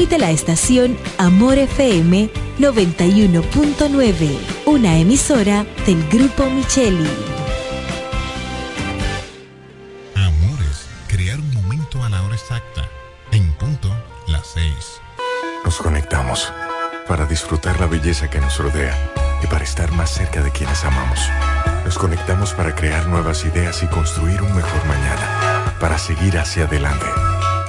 Transmite la estación Amor FM 91.9, una emisora del Grupo Micheli. Amores, crear un momento a la hora exacta, en punto las seis. Nos conectamos para disfrutar la belleza que nos rodea y para estar más cerca de quienes amamos. Nos conectamos para crear nuevas ideas y construir un mejor mañana, para seguir hacia adelante.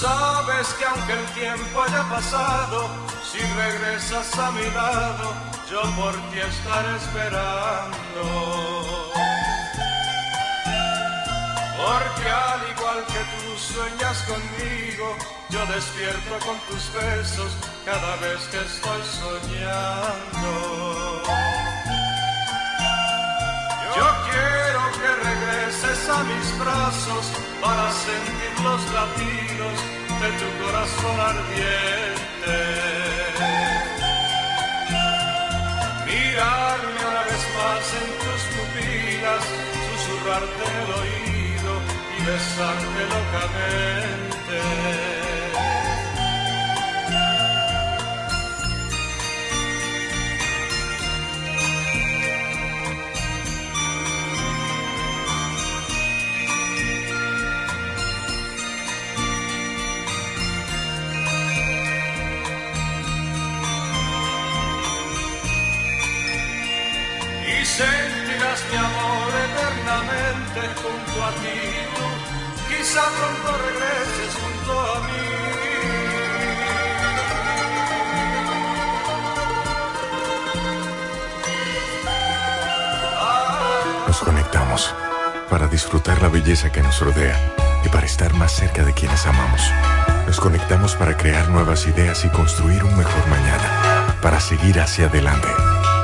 Sabes que aunque el tiempo haya pasado, si regresas a mi lado, yo por ti estaré esperando. Porque al igual que tú sueñas conmigo, yo despierto con tus besos cada vez que estoy soñando. Regreses a mis brazos para sentir los latidos de tu corazón ardiente. Mirarme una vez más en tus pupilas, susurrarte el oído y besarte locamente. Nos conectamos para disfrutar la belleza que nos rodea y para estar más cerca de quienes amamos. Nos conectamos para crear nuevas ideas y construir un mejor mañana, para seguir hacia adelante.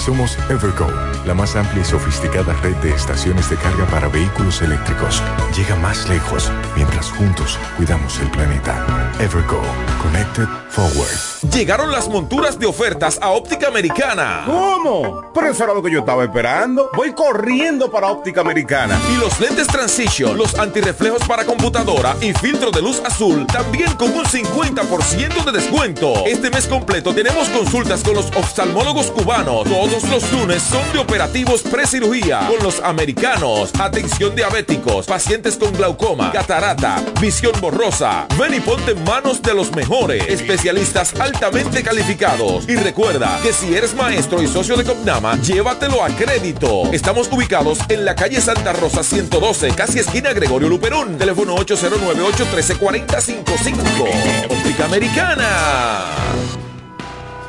Somos Evergo, la más amplia y sofisticada red de estaciones de carga para vehículos eléctricos. Llega más lejos mientras juntos cuidamos el planeta. Evergo, Connected Forward. Llegaron las monturas de ofertas a Óptica Americana. ¿Cómo? Pero eso era lo que yo estaba esperando. Voy corriendo para Óptica Americana. Y los lentes Transition, los antirreflejos para computadora y filtro de luz azul, también con un 50% de descuento. Este mes completo tenemos consultas con los oftalmólogos cubanos. Todos los lunes son de operativos pre-cirugía con los americanos. Atención diabéticos, pacientes con glaucoma, catarata, visión borrosa. Ven y ponte en manos de los mejores especialistas altamente calificados. Y recuerda que si eres maestro y socio de Copnama, llévatelo a crédito. Estamos ubicados en la calle Santa Rosa 112, casi esquina Gregorio Luperón. Teléfono 809-813-4055. Óptica Americana.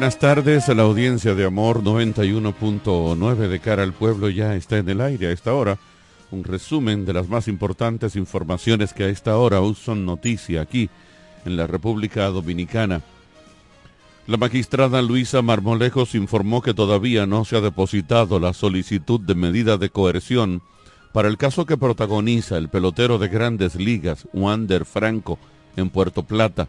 Buenas tardes a la audiencia de Amor 91.9 de cara al pueblo ya está en el aire a esta hora. Un resumen de las más importantes informaciones que a esta hora aún son noticia aquí en la República Dominicana. La magistrada Luisa Marmolejos informó que todavía no se ha depositado la solicitud de medida de coerción para el caso que protagoniza el pelotero de grandes ligas, Wander Franco, en Puerto Plata.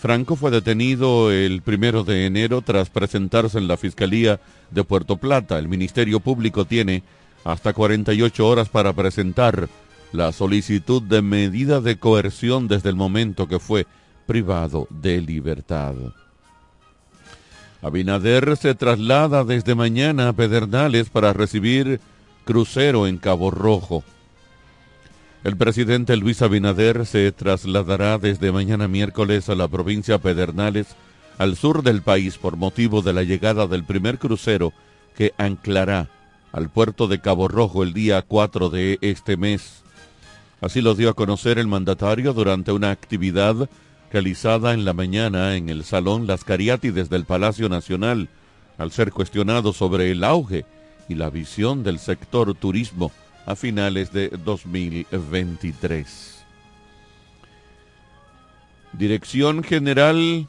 Franco fue detenido el primero de enero tras presentarse en la Fiscalía de Puerto Plata. El Ministerio Público tiene hasta 48 horas para presentar la solicitud de medida de coerción desde el momento que fue privado de libertad. Abinader se traslada desde mañana a Pedernales para recibir crucero en Cabo Rojo. El presidente Luis Abinader se trasladará desde mañana miércoles a la provincia Pedernales, al sur del país, por motivo de la llegada del primer crucero que anclará al puerto de Cabo Rojo el día 4 de este mes. Así lo dio a conocer el mandatario durante una actividad realizada en la mañana en el Salón Las Cariátides del Palacio Nacional, al ser cuestionado sobre el auge y la visión del sector turismo a finales de 2023. Dirección General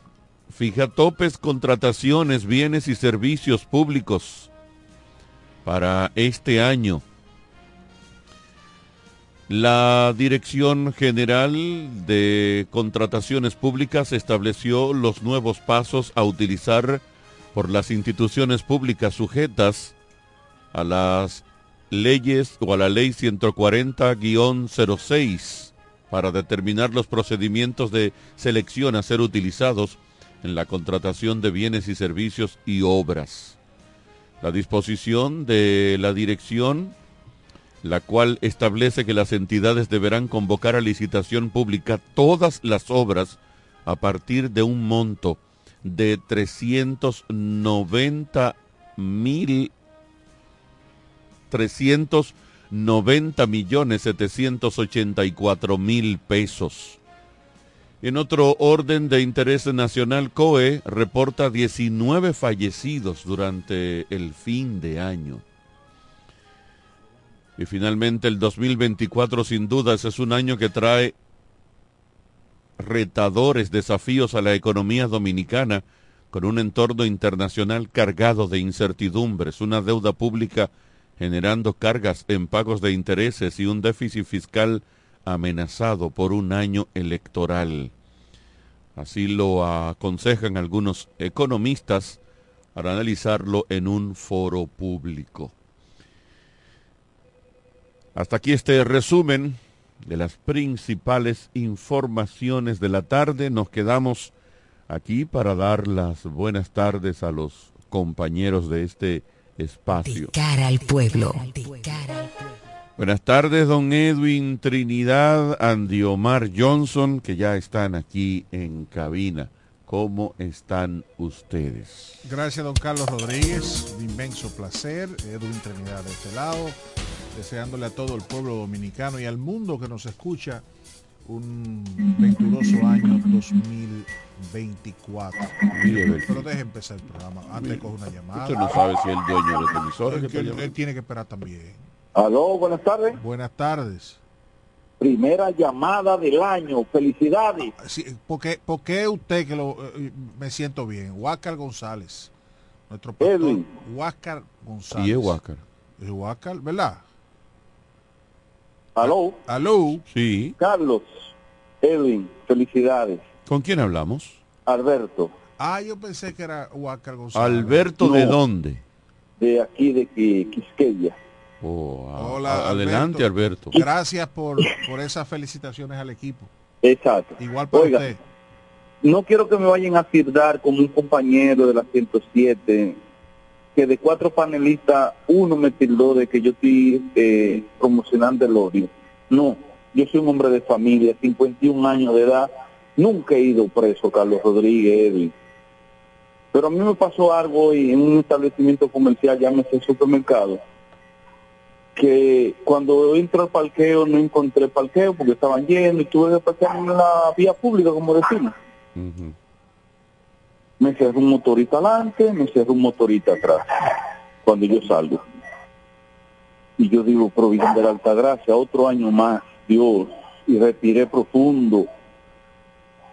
fija topes, contrataciones, bienes y servicios públicos para este año. La Dirección General de Contrataciones Públicas estableció los nuevos pasos a utilizar por las instituciones públicas sujetas a las leyes o a la ley 140-06 para determinar los procedimientos de selección a ser utilizados en la contratación de bienes y servicios y obras. La disposición de la dirección, la cual establece que las entidades deberán convocar a licitación pública todas las obras a partir de un monto de 390 mil 390 millones 784 mil pesos. En otro orden de interés nacional, COE reporta 19 fallecidos durante el fin de año. Y finalmente el 2024 sin dudas es un año que trae retadores desafíos a la economía dominicana con un entorno internacional cargado de incertidumbres, una deuda pública generando cargas en pagos de intereses y un déficit fiscal amenazado por un año electoral. Así lo aconsejan algunos economistas para analizarlo en un foro público. Hasta aquí este resumen de las principales informaciones de la tarde. Nos quedamos aquí para dar las buenas tardes a los compañeros de este espacio. cara al pueblo. Buenas tardes, don Edwin Trinidad, Andiomar Johnson, que ya están aquí en cabina. ¿Cómo están ustedes? Gracias, don Carlos Rodríguez. Un inmenso placer. Edwin Trinidad de este lado. Deseándole a todo el pueblo dominicano y al mundo que nos escucha un venturoso año 2024. Pero deje empezar el programa. Antes coge una llamada. Usted no sabe si es el dueño de la emisora. Él, él, él tiene que esperar también. Aló, buenas tardes. Buenas tardes. Primera llamada del año. Felicidades. Sí, ¿por, qué, por qué usted que lo eh, me siento bien? Huáscar González. Nuestro pastor. Edwin. Huáscar González. Y es Huáscar. Es Huáscar, ¿verdad? Aló. Aló. Sí. Carlos. Edwin. Felicidades. ¿Con quién hablamos? Alberto. Ah, yo pensé que era Huáscar González. Alberto, ¿de dónde? De aquí, de Qui- Quisqueya. Oh, a- Hola, a- adelante, Alberto. Gracias por, por esas felicitaciones al equipo. Exacto. Igual para Oiga, usted. no quiero que me vayan a tirar como un compañero de la 107, que de cuatro panelistas, uno me tildó de que yo estoy eh, promocionando el odio. No, yo soy un hombre de familia, 51 años de edad, nunca he ido preso, Carlos Rodríguez. Pero a mí me pasó algo hoy en un establecimiento comercial, llámese supermercado, que cuando entro al parqueo no encontré parqueo porque estaban llenos y tuve que parquear en la vía pública, como decimos. Me cerró un motorista adelante, me cerró un motorista atrás, cuando yo salgo. Y yo digo, Provisión de la Alta Gracia, otro año más, Dios, y respiré profundo.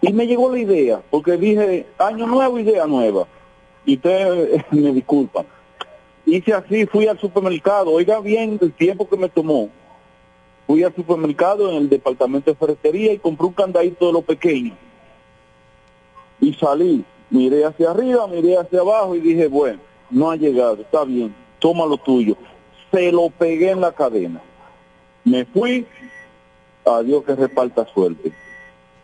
Y me llegó la idea, porque dije, año nuevo, idea nueva. Y ustedes me disculpan. Hice así, fui al supermercado, oiga bien el tiempo que me tomó. Fui al supermercado en el departamento de ferretería y compré un candadito de los pequeños Y salí, miré hacia arriba, miré hacia abajo y dije, bueno, no ha llegado, está bien, toma lo tuyo. Se lo pegué en la cadena. Me fui, adiós que reparta suerte.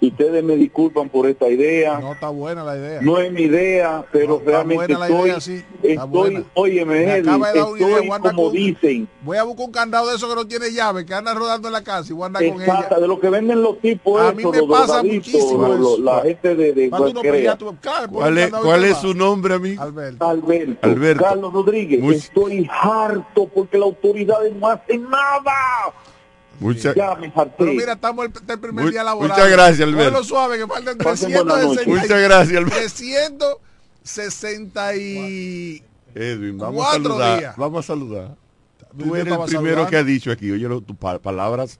Ustedes me disculpan por esta idea. No está buena la idea. No es mi idea, pero No, está realmente buena la estoy, idea, sí, está estoy, buena. óyeme, Me Edwin, acaba de dar una idea, estoy como con- dicen, Voy a buscar un candado de eso que no tiene llave, que anda rodando en la casa y voy a andar con ella. de lo que venden los tipos A esos, mí me los pasa muchísimo los- eso. la gente de, de ¿Cuál un es, cuál es su nombre, amigo? Alberto. Alberto, Alberto. Carlos Rodríguez, Much- estoy harto porque las autoridades no hacen nada. Mucha- Ya me harté. Pero mira, estamos el, el primer Mu- día laboral. muchas gracias, Alberto. Suave, que faltan Pasen buena noche. 360 Muchas gracias, Alberto. 360 y... Edwin, vamos a Cuatro saludar. días. Vamos a saludar. Tú Tú eres el primero saludando. que ha dicho aquí, oye, tus pa- palabras.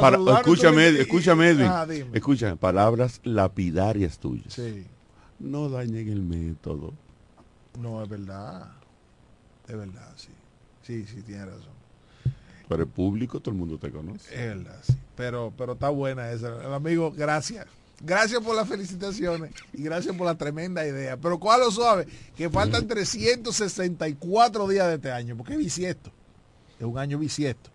Para- escúchame, y- escúchame, Edwin. Dime. Escúchame, palabras lapidarias tuyas. Sí. No dañen el método. No, es verdad. Es verdad, sí. Sí, sí, tiene razón. Para el público, todo el mundo te conoce. Es verdad, sí. Pero, pero está buena esa. El amigo, gracias. Gracias por las felicitaciones y gracias por la tremenda idea. Pero cuál lo suave, que faltan 364 días de este año, porque es bisiesto. Es un año bisiesto.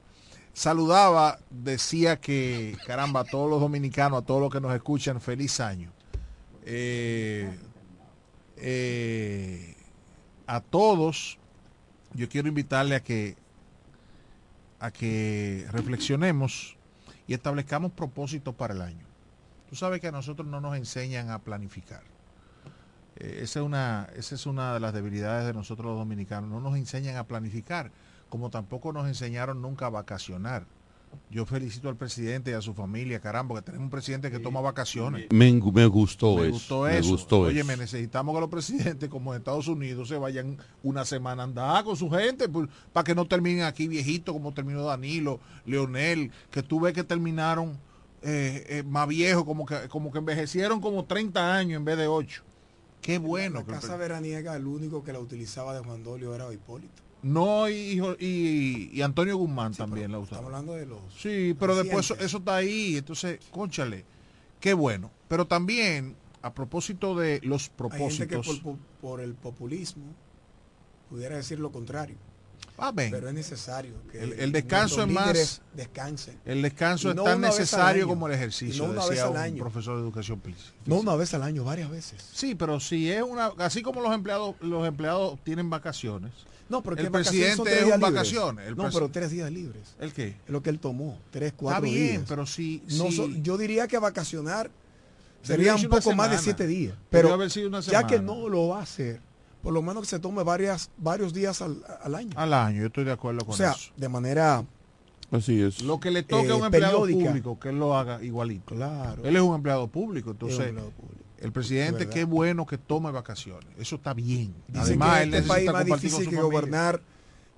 Saludaba, decía que, caramba, a todos los dominicanos, a todos los que nos escuchan, feliz año. Eh, eh, a todos, yo quiero invitarle a que a que reflexionemos y establezcamos propósitos para el año. Tú sabes que a nosotros no nos enseñan a planificar. Eh, esa, es una, esa es una de las debilidades de nosotros los dominicanos. No nos enseñan a planificar, como tampoco nos enseñaron nunca a vacacionar. Yo felicito al presidente y a su familia, caramba, que tenemos un presidente que toma vacaciones. Me, me gustó Me eso. gustó me eso. gustó Oye, eso. me necesitamos que los presidentes, como en Estados Unidos, se vayan una semana a andar con su gente, pues, para que no terminen aquí viejitos como terminó Danilo, Leonel, que tú ves que terminaron eh, eh, más viejos, como que, como que envejecieron como 30 años en vez de 8. Qué bueno. La que casa veraniega, el único que la utilizaba de Juan Dolio era Hipólito. No, y, y- y Antonio Guzmán también la usaba. Estamos hablando de los... Sí, pero después eso, está ahí, entonces, conchale, qué bueno. Pero también, a propósito de los Hay gente que propósitos, por, por el populismo pudiera decir lo contrario. Amén. Pero es necesario que El- el descanso es más- descansen. el descanso es tan necesario como el ejercicio, no una vez decía al un año. profesor de educación física. No una vez al año, varias veces. Sí, pero si es una, así como los empleados, los empleados tienen vacaciones. No, pero el son presidente tres es un vacaciones. El no, pero tres días libres. ¿El qué? Es lo que él tomó. Tres, Está cuatro bien, días. pero si, No si- yo diría que vacacionar sería un poco más de siete días. Pero haber sido una ya que no lo va a hacer, por lo menos que se tome varias, varios días al, al año. al año, yo estoy de acuerdo con o sea, eso. de manera Así es. Lo que le toque a un eh, empleado periódica. público, que él lo haga igualito. claro. Él es un empleado público, es un entonces empleado público. el presidente, qué bueno que tome vacaciones. Eso está bien. Dicen Además, que él este país más difícil que familia. gobernar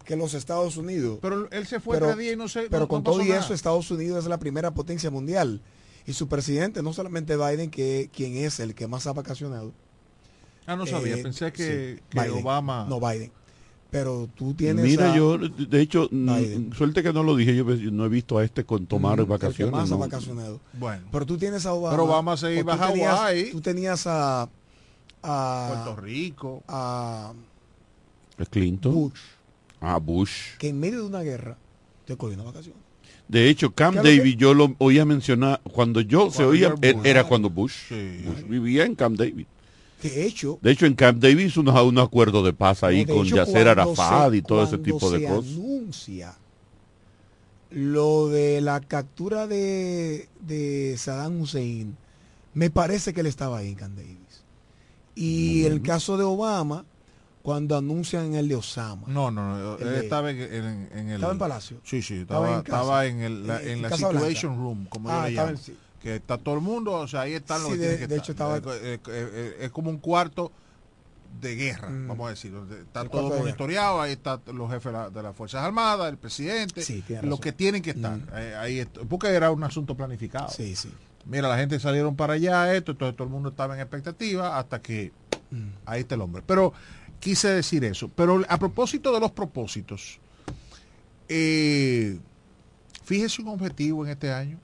que los Estados Unidos. Pero él se fue Pero- tres días y no se. Pero no- con no todo y nada. eso, Estados Unidos es la primera potencia mundial. Y su presidente, no solamente Biden, que quien es el que más ha vacacionado. Ah, no sabía. eh, Pensé que, sí, que Biden. Obama. No, Biden. Pero tú tienes. Mira, a- yo, de hecho, mm, Biden. suerte que no lo dije, yo no he visto a este con tomar Mm, vacaciones. más ha ¿no? vacacionado. Bueno, Pero tú tienes a Obama. Pero Obama se iba a Hawái. Tú tenías a. Puerto a, Rico. a ¿Es Clinton? Bush, Ah, Bush. que en medio de una guerra te cogió una vacación. De hecho, Camp ¿Qué es lo que- David, yo lo oía mencionar, cuando yo se oía, George era, Bush. era cuando Bush, Sí. Bush vivía en Camp David. De hecho, De hecho, en Camp David hizo unos- un acuerdo de paz ahí de con hecho, Yasser Arafat se- y todo ese tipo de se cosas. anuncia lo de la captura de, de Saddam Hussein, me parece que él estaba ahí en Camp Davis. Y el caso de Obama, cuando anuncian el de Osama. No, no, no. Él de- estaba en, en- en el. ¿Estaba en Palacio? Sí, sí. Estaba Estaba, en casa. estaba en, el, la, En- la Blanca. Situation Room, como Ah, yo le estaba llamo. Que está todo el mundo, o sea, ahí están los Sí, que de- tienen que de estar. hecho, estaba- es como un cuarto de guerra, Mm. vamos a decir. Está El todo monitoreado, ahí están los jefes de, la- de las Fuerzas Armadas, el presidente, Sí, los que tienen que estar. Mm. Ahí porque era un asunto planificado. Sí, sí. Mira, la gente salieron para allá, esto, entonces todo el mundo estaba en expectativa hasta que Mm. ahí está el hombre. Pero quise decir eso. Pero a propósito de los propósitos, eh, fíjese un objetivo en este año,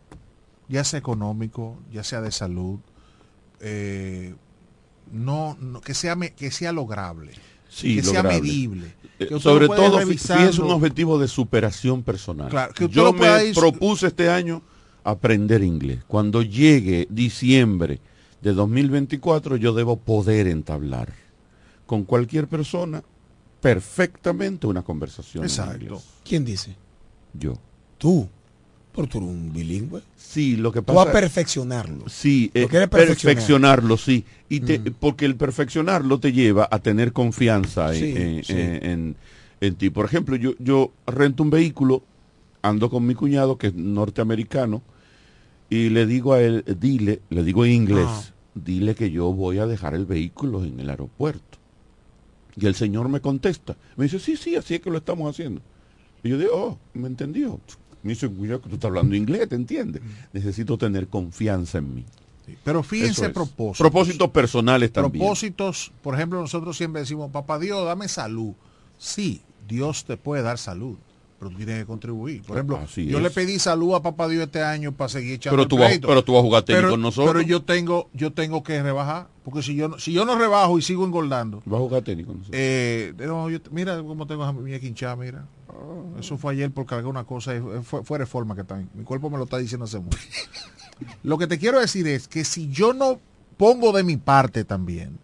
ya sea económico, ya sea de salud, eh, no, no- que sea que sea lograble, Sí, que sea medible. Eh, que usted sobre todo, si es un objetivo de superación personal. Claro, que usted Yo me ir- propuse este año aprender inglés. Cuando llegue diciembre de 2024, yo debo poder entablar con cualquier persona perfectamente una conversación en Exacto. inglés. ¿Quién dice? Yo. Tú. Pero tú eres un bilingüe. Sí, lo que Tú vas pasa a perfeccionarlo. Sí, eh, perfeccionar. perfeccionarlo, sí. Y te- Porque el perfeccionarlo te lleva a tener confianza en, Sí, en- sí. en- en- en ti. Por ejemplo, yo, yo rento un vehículo, ando con mi cuñado que es norteamericano, y le digo a él, dile, le digo en inglés, Ah. dile que yo voy a dejar el vehículo en el aeropuerto. Y el señor me contesta, me dice, sí, sí, así es que lo estamos haciendo. Y yo digo, oh, me entendió. Me dice, cuidado que tú estás hablando inglés, ¿te entiendes? Necesito tener confianza en mí. Pero fíjense es. propósitos. Propósitos personales también. Propósitos, por ejemplo, nosotros siempre decimos, papá Dios, dame salud. Sí, Dios te puede dar salud, pero tú tienes que contribuir. Por ejemplo, Así yo es. le pedí salud a papá Dios este año para seguir echando Pero tú el vas- pero tú vas a jugar Pero- con nosotros. Pero yo tengo, yo tengo que rebajar, porque si yo no, si yo no rebajo y sigo engordando, Va a jugar tenis con nosotros. eh, no, yo- mira cómo tengo a mi quinchada, mira. Eso fue ayer por cargar una cosa, fue, fue reforma que está. Mi cuerpo me lo está diciendo hace mucho. Lo que te quiero decir es que si yo no pongo de mi parte también,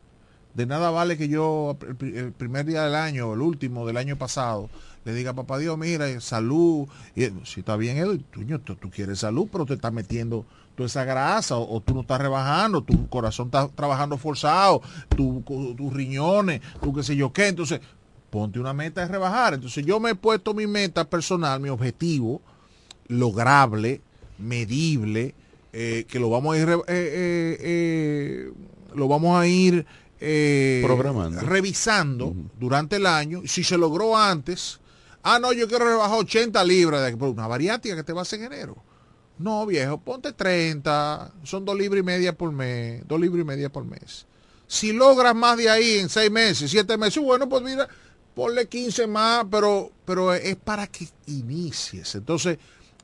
de nada vale que yo el primer día del año, el último del año pasado, le diga, papá Dios, mira, eh, salud. Y, eh, si está bien, Edu, tú, tú, tú quieres salud, pero te estás metiendo toda esa grasa, o, o tú no estás rebajando, tu corazón está trabajando forzado, tu- tus riñones, tu qué sé yo qué. Entonces, ponte una meta de rebajar. Entonces, yo me he puesto mi meta personal, mi objetivo, lograble, medible, eh, que lo vamos a ir, eh, eh, eh, lo vamos a ir eh, Programando. revisando durante el año. Si se logró antes, ah, no, yo quiero rebajar 80 libras, de, una bariátrica que te va a hacer en enero. No, viejo, ponte 30, son dos libras y media por mes, dos libras y media por mes. Si logras más de ahí en seis meses, siete meses, bueno, pues mira, ponle 15 más, pero, pero es para que inicies. Entonces,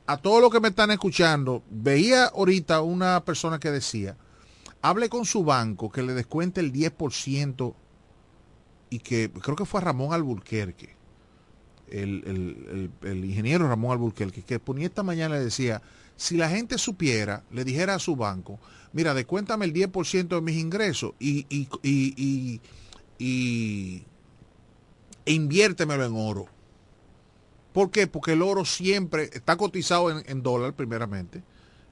a todos los que me están escuchando, veía ahorita una persona que decía, hable con su banco que le descuente el 10% y que creo que fue Ramón Alburquerque, el, el- el- el ingeniero Ramón Alburquerque, que ponía esta mañana le decía, si la gente supiera, le dijera a su banco, mira, descuéntame el 10% de mis ingresos y, y, y, y- e inviértemelo en oro. ¿Por qué? Porque el oro siempre está cotizado en, en dólar, primeramente,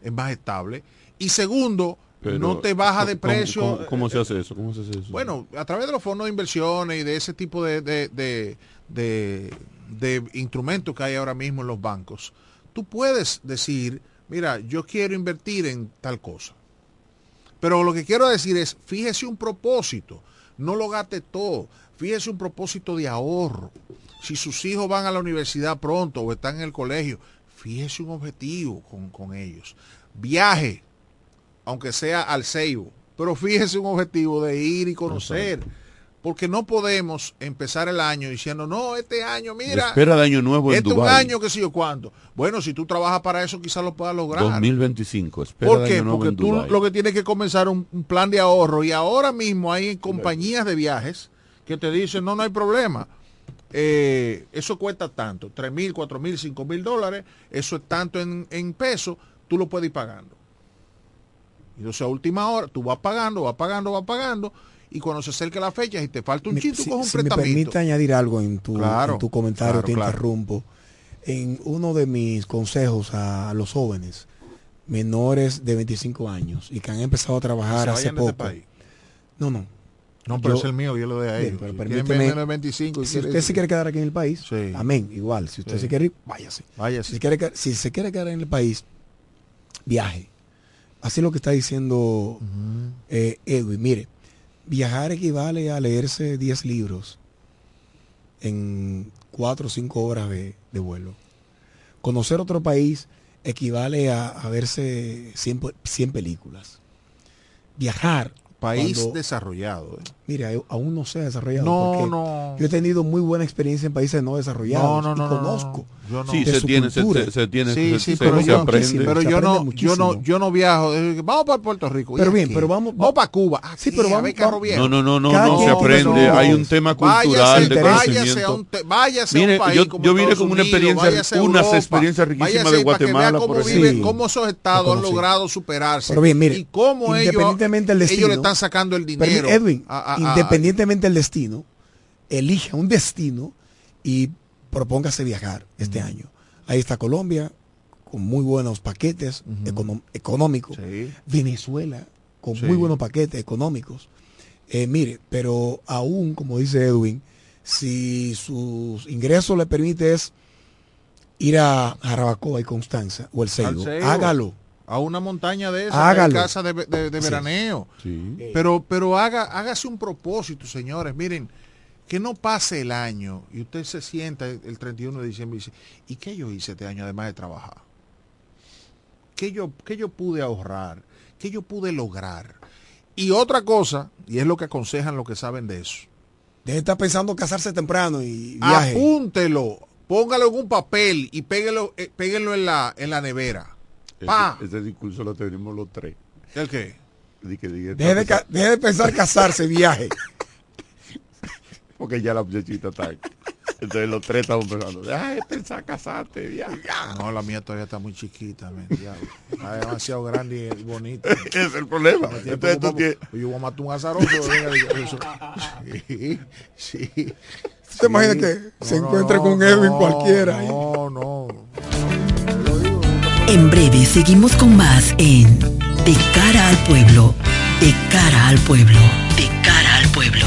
es más estable. Y segundo, Pero, no te baja de ¿cómo- precio. ¿Cómo, cómo se hace eso? ¿Cómo se hace eso? Bueno, a través de los fondos de inversiones y de ese tipo de, de, de- de- de instrumentos que hay ahora mismo en los bancos, tú puedes decir, mira, yo quiero invertir en tal cosa. Pero lo que quiero decir es, fíjese un propósito, no lo gaste todo, fíjese un propósito de ahorro. Si sus hijos van a la universidad pronto o están en el colegio, fíjese un objetivo con, con ellos. Viaje, aunque sea al Seibo, pero fíjese un objetivo de ir y conocer. Porque no podemos empezar el año diciendo, no, este año, La mira, espera de año nuevo en este es un año que sé yo cuánto. Bueno, si tú trabajas para eso, quizás lo puedas lograr. 2025. Espera ¿Por de qué? año nuevo Porque en tú Dubái. lo que tienes que comenzar un, un plan de ahorro y ahora mismo hay compañías de viajes que te dicen, no, no hay problema. Eh, eso cuesta tanto, 3 mil, 4 mil, 5 mil dólares, eso es tanto en, en pesos, tú lo puedes ir pagando. Y entonces a última hora, tú vas pagando, vas pagando, vas pagando, y cuando se acerque la fecha, si te falta un Me- chito, si, coges un si me prestamito. permite añadir algo en tu, Claro, en tu comentario, claro, te claro. interrumpo. En uno de mis consejos a los jóvenes menores de 25 años y que han empezado a trabajar Se hace este poco. país. No, no. No, pero Yo- es el mío, yo lo doy a Bien, pero Si permíteme- menos de 25 y si usted se quiere quedar aquí en el país, Sí. amén, igual. Si usted Sí. se quiere ir, váyase. Váyase. Si, se quiere, quedar- si se quiere quedar en el país, viaje. Así es lo que está diciendo eh, Edwin. Mire, viajar equivale a leerse 10 libros en 4 o 5 horas de, de vuelo. Conocer otro país equivale a, a verse 100, pe- 100 películas. Viajar País Cuando- desarrollado. ¿eh? Mira, aún no se ha desarrollado. No, porque no. Yo he tenido muy buena experiencia en países no desarrollados. No, no, no, y no, no, conozco. Yo no. Sí, se tiene, se, se- se tiene, Sí, sí, se- pero se yo, aprende. pero se yo no, yo no, yo no viajo. Vamos para Puerto Rico. ¿y Pero bien, aquí? pero vamos- vamos para Cuba. Aquí, Sí, pero a vamos- ver carro viejo. No, no, no, no, no, se aprende. no. Hay un tema cultural Váyase, de váyase a conocimiento. un, te- váyase a Mire, un país yo- como yo vine con una experiencia- a unas experiencias riquísimas de para que vea Guatemala, cómo por viven, ejemplo. cómo esos estados han logrado superarse. Pero bien, mire, y cómo ellos, independientemente del ellos destino, le están sacando el Pero, dinero. Edwin, a- a- a- independientemente del destino, elija un destino y propóngase viajar este año. Ahí está Colombia, con muy buenos paquetes económicos. Sí. Venezuela, con Sí. muy buenos paquetes económicos. Eh, mire, pero aún, como dice Edwin, si sus ingresos le permite es ir a Jarabacoa y Constanza o el Seibo, hágalo. a una montaña de esas, Hágalo. de casa de, de- de Sí. veraneo. Sí. Pero, pero haga, hágase un propósito, señores. Miren, que no pase el año y usted se sienta el el 31 de diciembre y dice, ¿y qué yo hice este año además de trabajar? ¿Qué yo, qué yo pude ahorrar? ¿Qué yo pude lograr? Y otra cosa, y es lo que aconsejan los que saben de eso, Deje de estar pensando casarse temprano y viaje. apúntelo, póngalo en un papel y péguelo, eh, péguelo en la, en la nevera. Pa. Ese, ese discurso lo tenemos los tres. ¿El qué? Deje de, de pensar casarse, viaje. Porque ya la muchachita está. Entonces los tres estamos pensando, deja de pensar casarte, ya. No, la mía todavía está muy chiquita, diablo. Está demasiado grande y bonita. Ese es el problema. Entonces tú tienes- Yo voy a matar un azaroso. venga, diga eso. Sí, sí. ¿Te imaginas que se encuentre con Edwin cualquiera ahí? No, no. En breve seguimos con más en De cara al pueblo, de cara al pueblo, de cara al pueblo.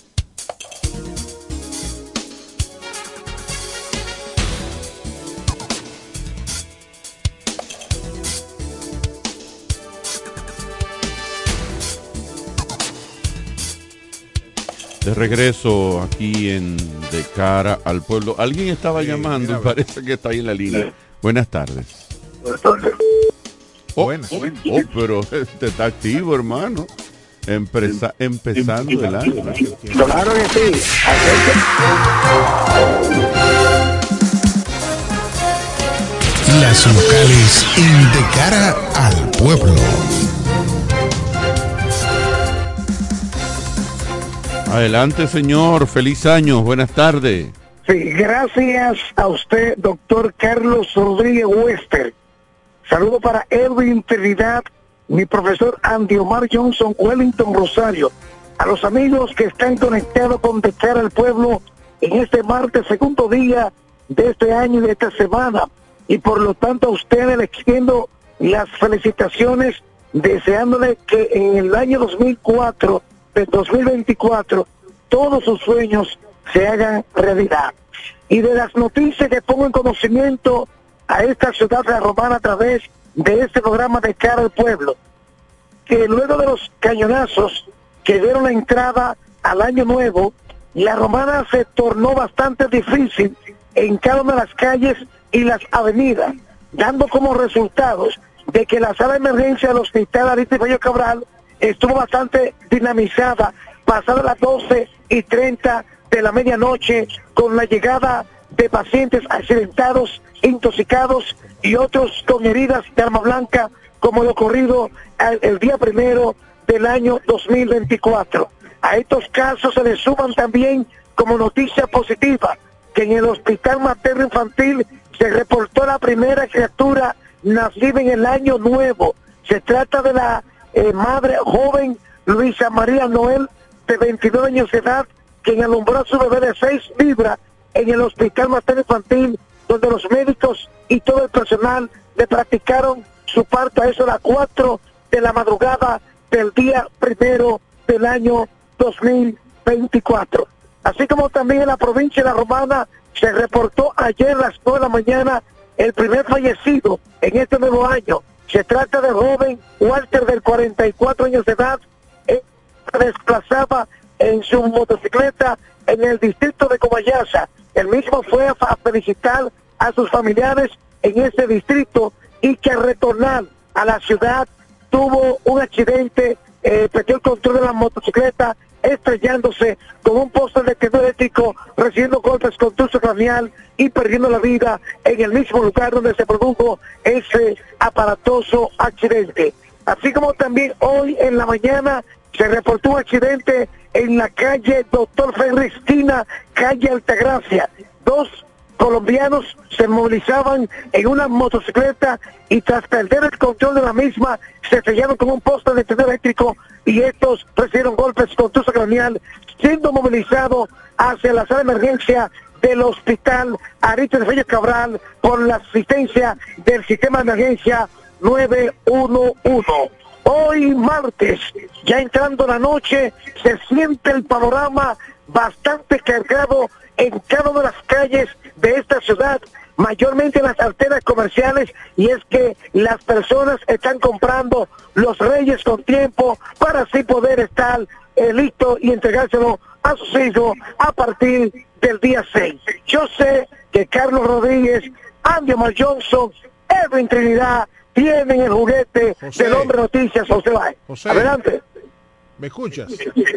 De regreso aquí en De cara al pueblo. Alguien estaba llamando y parece que está ahí en la línea. Buenas tardes. Oh, oh, pero este está activo, hermano. Empresa, empezando el año. Claro que sí. Las locales en De cara al pueblo. Adelante, señor. Feliz año. Buenas tardes. Sí, gracias a usted, doctor Carlos Rodríguez Wester. Saludo para Edwin Trinidad, mi profesor Andy Omar Johnson, Wellington Rosario, a los amigos que están conectados con De al pueblo en este martes, segundo día de este año y de esta semana. Y por lo tanto a ustedes les extiendo las felicitaciones, deseándole que en el año 2004 del 2024 todos sus sueños se hagan realidad. Y de las noticias que pongo en conocimiento a esta ciudad de la romana a través de este programa de cara al pueblo, que luego de los cañonazos que dieron la entrada al año nuevo, la romana se tornó bastante difícil en cada una de las calles y las avenidas, dando como resultados de que la sala de emergencia del hospital Arista Bello Cabral estuvo bastante dinamizada, pasada las 12 y 30 de la medianoche, con la llegada de pacientes accidentados, intoxicados y otros con heridas de arma blanca, como lo ocurrido el, el día primero del año 2024. A estos casos se le suman también como noticia positiva que en el hospital materno infantil se reportó la primera criatura nacida en el año nuevo. Se trata de la eh, madre joven Luisa María Noel, de 22 años de edad, quien alumbró a su bebé de 6 libras en el hospital materno infantil, donde los médicos y todo el personal le practicaron su parto a eso a las 4 de la madrugada del día primero del año 2024. Así como también en la provincia de La Romana se reportó ayer a las 9 de la mañana el primer fallecido en este nuevo año. Se trata de joven Walter del 44 años de edad, él desplazaba en su motocicleta en el distrito de Comayasa. El mismo fue a felicitar a sus familiares en ese distrito y que al retornar a la ciudad tuvo un accidente, eh, perdió el control de la motocicleta, estrellándose con un poste de tendido eléctrico, recibiendo golpes con tuso craneal y perdiendo la vida en el mismo lugar donde se produjo ese aparatoso accidente. Así como también hoy en la mañana se reportó un accidente en la calle Doctor Ferristina, calle Altagracia. Dos colombianos se movilizaban en una motocicleta y tras perder el control de la misma se estrellaron con un poste de tendido eléctrico y estos recibieron golpes con tusa craneal siendo movilizados hacia la sala de emergencia del hospital Aristides Reyes Cabral por la asistencia del sistema de emergencia 911. Hoy martes, ya entrando la noche, se siente el panorama bastante cargado en cada una de las calles de esta ciudad, mayormente en las arterias comerciales, y es que las personas están comprando los reyes con tiempo para así poder estar eh, listo y entregárselo a sus hijos a partir del día 6. Yo sé que Carlos Rodríguez, Andy Omar Johnson, Edwin Trinidad tienen el juguete José. del hombre noticias José Báez. Adelante. ¿Me escuchas?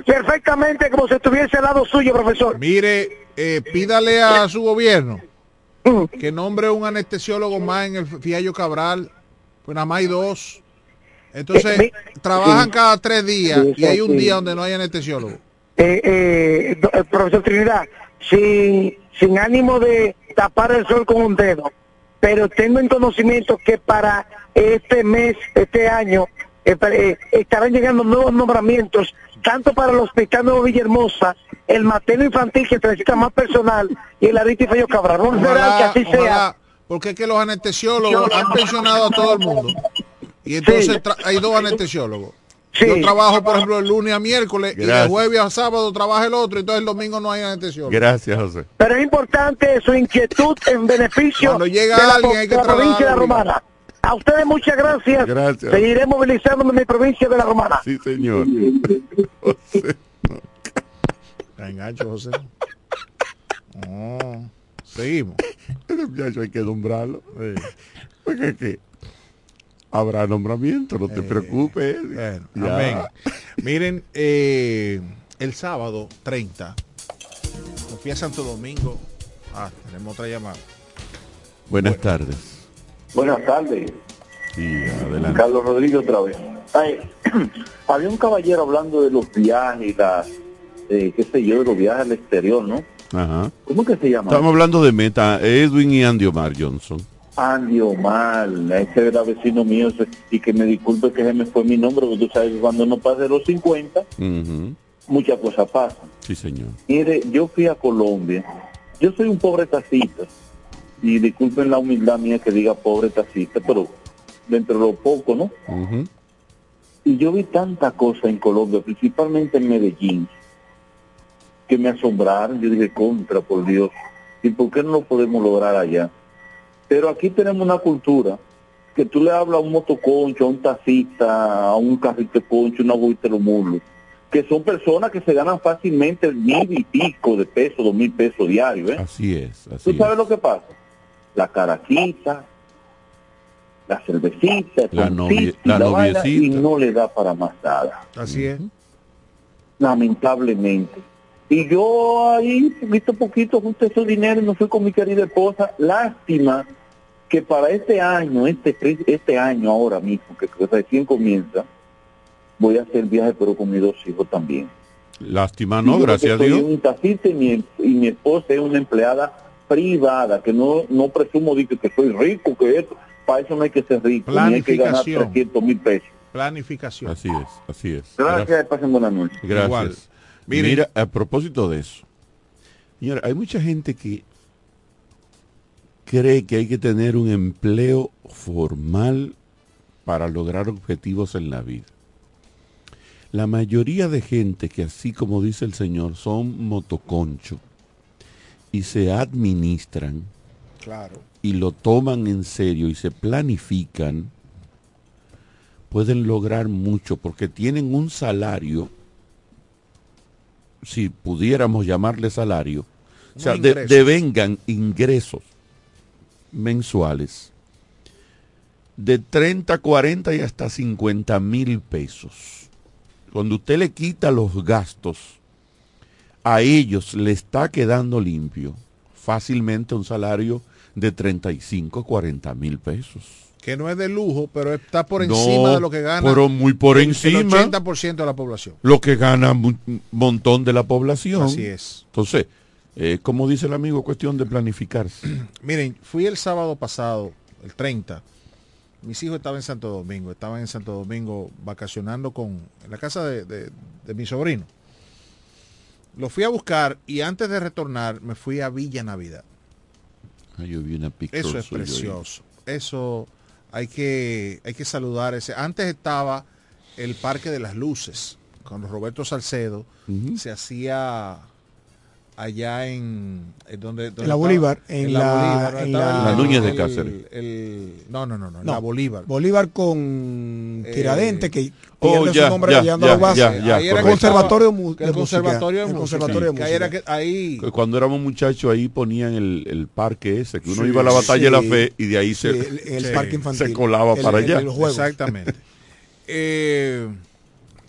Perfectamente como si estuviese al lado suyo, profesor. Mire, eh, pídale a su gobierno Mm. que nombre un anestesiólogo más en el Fiallo Cabral. Pues nada más hay dos. Entonces, Eh, mi- trabajan sí. cada tres días Sí, y hay un sí. día donde no hay anestesiólogo. Eh, eh, eh, profesor Trinidad, sin, sin ánimo de tapar el sol con un dedo, pero tengo en conocimiento que para este mes, este año, estarán llegando nuevos nombramientos, tanto para el Hospital Nuevo Villahermosa, el materno infantil que necesita más personal y el Ariti Fello Cabral. No será Ojalá, que así sea. porque es que los anestesiólogos han pensionado a todo el mundo. Y entonces Sí. tra- hay dos anestesiólogos. Sí. Yo trabajo, por ejemplo, el lunes a miércoles y de jueves a sábado trabaja el otro, entonces el domingo no hay anestesiólogo. Gracias, José. Pero es importante su inquietud en beneficio Cuando llega de la, alguien hay que de la provincia de la Romana. A ustedes muchas gracias. Gracias. Seguiré movilizándome en mi provincia de la Romana. Sí, señor. José. Engancho, José. Oh, seguimos. Ese muchacho hay que nombrarlo. Porque es que habrá nombramiento, no te preocupes. Bueno, Ya. amén. Miren, eh, el sábado 30, me fui a Santo Domingo. Ah, tenemos otra llamada. Buenas tardes. Buenas tardes. Sí, adelante. Carlos Rodríguez otra vez. Ay, había un caballero hablando de los viajes las, eh, qué sé yo, de los viajes al exterior, ¿no? Ajá. ¿Cómo que se llama? Estamos hablando de meta, Edwin y Andy Omar Johnson. Andy Omar, ese era vecino mío, y que me disculpe que ese me fue mi nombre, porque tú sabes que cuando uno pasa de los 50, Ujú. muchas cosas pasan. Sí, señor. Mire, yo fui a Colombia, yo soy un pobre taxista, y disculpen la humildad mía que diga pobre taxista, pero dentro de lo poco, ¿no? Y yo vi tanta cosa en Colombia, principalmente en Medellín, que me asombraron. Yo dije, contra, por Dios. ¿Y por qué no lo podemos lograr allá? Pero aquí tenemos una cultura que tú le hablas a un motoconcho, a un taxista, a un carrito concho, una bolita de los mulos, que son personas que se ganan fácilmente mil y pico de pesos, dos mil pesos diarios. ¿eh? Así es, así ¿Tú sabes lo que pasa? La caraquita, la cervecita, el La novie- y la y no le da para más nada, Así es. lamentablemente. Y yo ahí, poquito a poquito, junté ese dinero y me fui con mi querida esposa. Lástima que para este año, este, este año ahora mismo, que recién comienza, voy a hacer viaje, pero con mis dos hijos también. Lástima, no, gracias a Dios. un taxista y mi, y mi esposa es una empleada privada, que no, no presumo de que, que soy rico, que esto, para eso no hay que ser rico, ni hay que ganar Planificación. 300 mil pesos. Planificación. Así es, así es. Gracias, pasen buenas noches. Gracias. Igual. Miren. Mira, a propósito de eso, señora, hay mucha gente que cree que hay que tener un empleo formal para lograr objetivos en la vida. La mayoría de gente que así como dice el señor son motoconcho y se administran Claro. y lo toman en serio y se planifican, pueden lograr mucho porque tienen un salario, si pudiéramos llamarle salario, o sea, de- devengan ingresos mensuales de 30, 40 y hasta 50 mil pesos. Cuando usted le quita los gastos, a ellos le está quedando limpio fácilmente un salario de 35, 40 mil pesos. Que no es de lujo, pero está por No, encima de lo que gana pero muy por el- encima. el 80% de la población. Lo que gana un montón de la población. Así es. Entonces, eh, como dice el amigo, cuestión de planificarse. Miren, fui el sábado pasado, el 30. Mis hijos estaban en Santo Domingo, estaban en Santo Domingo vacacionando con, en la casa de, de- de mi sobrino. Lo fui a buscar y antes de retornar me fui a Villa Navidad. Ay, yo vi una picture Eso es precioso. Eso hay que, hay que saludar ese. Antes estaba el Parque de las Luces, con Roberto Salcedo. Se hacía allá en, en donde, donde En la estaba- Bolívar, en la- Bolívar, en la- el- La Núñez de el- Cáceres. el- no, no, no, no, en No, la Bolívar. Bolívar con Eh, Tiradentes, que oh, ya, su nombre ya, llegando ya, a el conservatorio de el música, conservatorio de que ahí era música. que ahí Cuando éramos muchachos ahí ponían el, el parque ese, que uno Sí, iba a la batalla de la fe y de ahí se, el- el Sí. parque infantil. se colaba El- para el- allá. el. Exactamente. Eh,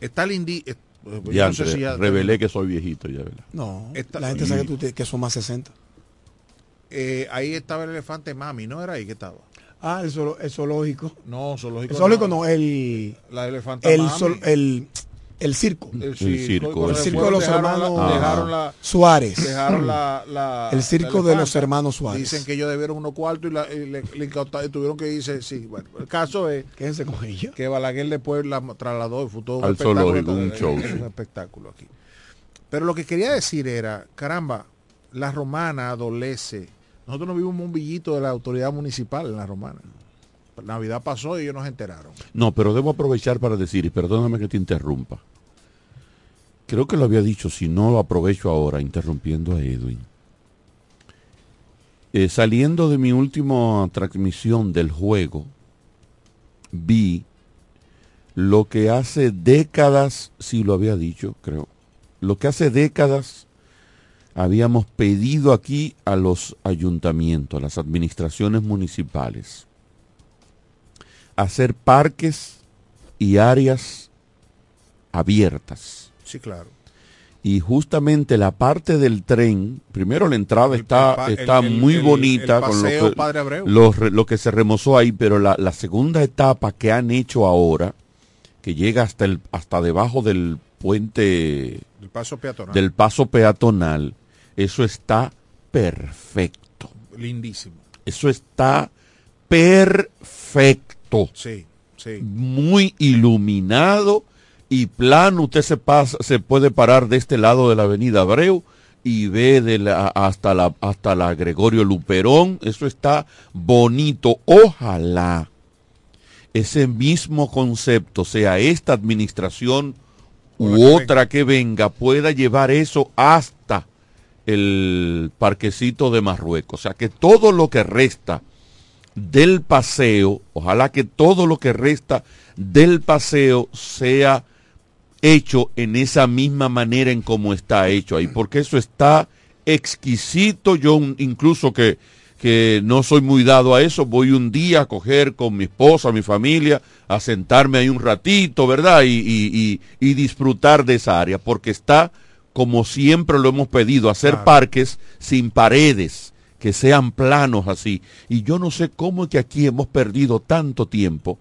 está eh, Pues, yo Ya, no sé si ya- revelé que soy viejito ya, ¿verdad? No, Esta- la gente sabe que, tú te- que son más 60. Eh, ahí estaba el elefante mami, ¿no era ahí que estaba? Ah, el, zoolo- el zoológico. No, zoológico. El zoológico no, el, La elefanta el, mami. sol- el, el circo. El circo. El después circo de los la- hermanos dejaron la- Suárez. Dejaron la, la- El circo de los hermanos Suárez. Dicen que ellos debieron unos cuartos y, la- y le, le incautaron- y tuvieron que irse. Sí, bueno, el caso es Quédense con ella. que Balaguer después la trasladó y fue todo un Al espectáculo, un show, sí. espectáculo aquí. Pero lo que quería decir era, caramba, la romana adolece. Nosotros no vimos un bombillito de la autoridad municipal en la romana. Navidad pasó y ellos nos enteraron. No, pero debo aprovechar para decir, y perdóname que te interrumpa. Creo que lo había dicho, si no lo aprovecho ahora, interrumpiendo a Edwin. Eh, saliendo de mi última transmisión del juego, vi lo que hace décadas, sí lo había dicho, creo, lo que hace décadas habíamos pedido aquí a los ayuntamientos, a las administraciones municipales hacer parques y áreas abiertas. Sí, claro. Y justamente la parte del tren, primero la entrada está, el- está el- muy bonita el con lo que, Padre Abreu. los lo que se remozó ahí, pero la, la segunda etapa que han hecho ahora, que llega hasta, el, hasta debajo del puente El paso peatonal. del paso peatonal, eso está perfecto. Lindísimo. Eso está perfecto. Sí, sí. Muy iluminado y plano. Usted se pasa, se puede parar de este lado de la avenida Abreu y ve de la, hasta la hasta la Gregorio Luperón. Eso está bonito. Ojalá ese mismo concepto sea esta administración u otra que venga pueda llevar eso hasta el parquecito de Marruecos. O sea que todo lo que resta del paseo, ojalá que todo lo que resta del paseo sea hecho en esa misma manera en como está hecho ahí, porque eso está exquisito. Yo incluso que, que no soy muy dado a eso, voy un día a coger con mi esposa, mi familia, a sentarme ahí un ratito, ¿verdad? Y, y- y- y disfrutar de esa área, porque está como siempre lo hemos pedido, hacer Claro. parques sin paredes, que sean planos así. Y yo no sé cómo es que aquí hemos perdido tanto tiempo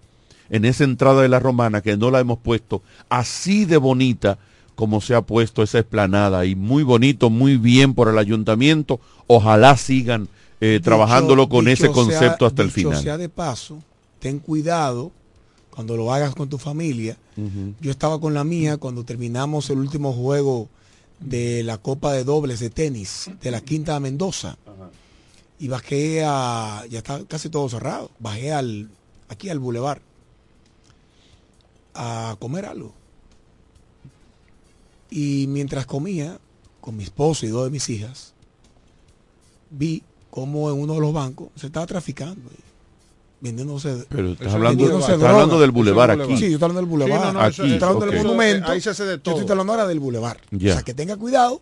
en esa entrada de la romana que no la hemos puesto así de bonita como se ha puesto esa explanada y muy bonito, muy bien por el ayuntamiento. Ojalá sigan eh, trabajándolo con ese sea- concepto hasta el final. sea de paso, ten cuidado cuando lo hagas con tu familia. Yo estaba con la mía cuando terminamos el último juego de la Copa de Dobles de tenis de la Quinta de Mendoza. Y bajé a, ya está casi todo cerrado, bajé al, aquí al bulevar a comer algo. Y mientras comía con mi esposo y dos de mis hijas, vi cómo en uno de los bancos se estaba traficando, y vendiéndose. Pero estás Eso hablando, del es bulevar boulevard. aquí. Sí, yo estoy hablando del bulevar. Sí, no, Aquí, estoy hablando del monumento. Ahí se hace de Yo todo. estoy hablando ahora del bulevar. Ya. O sea, que tenga cuidado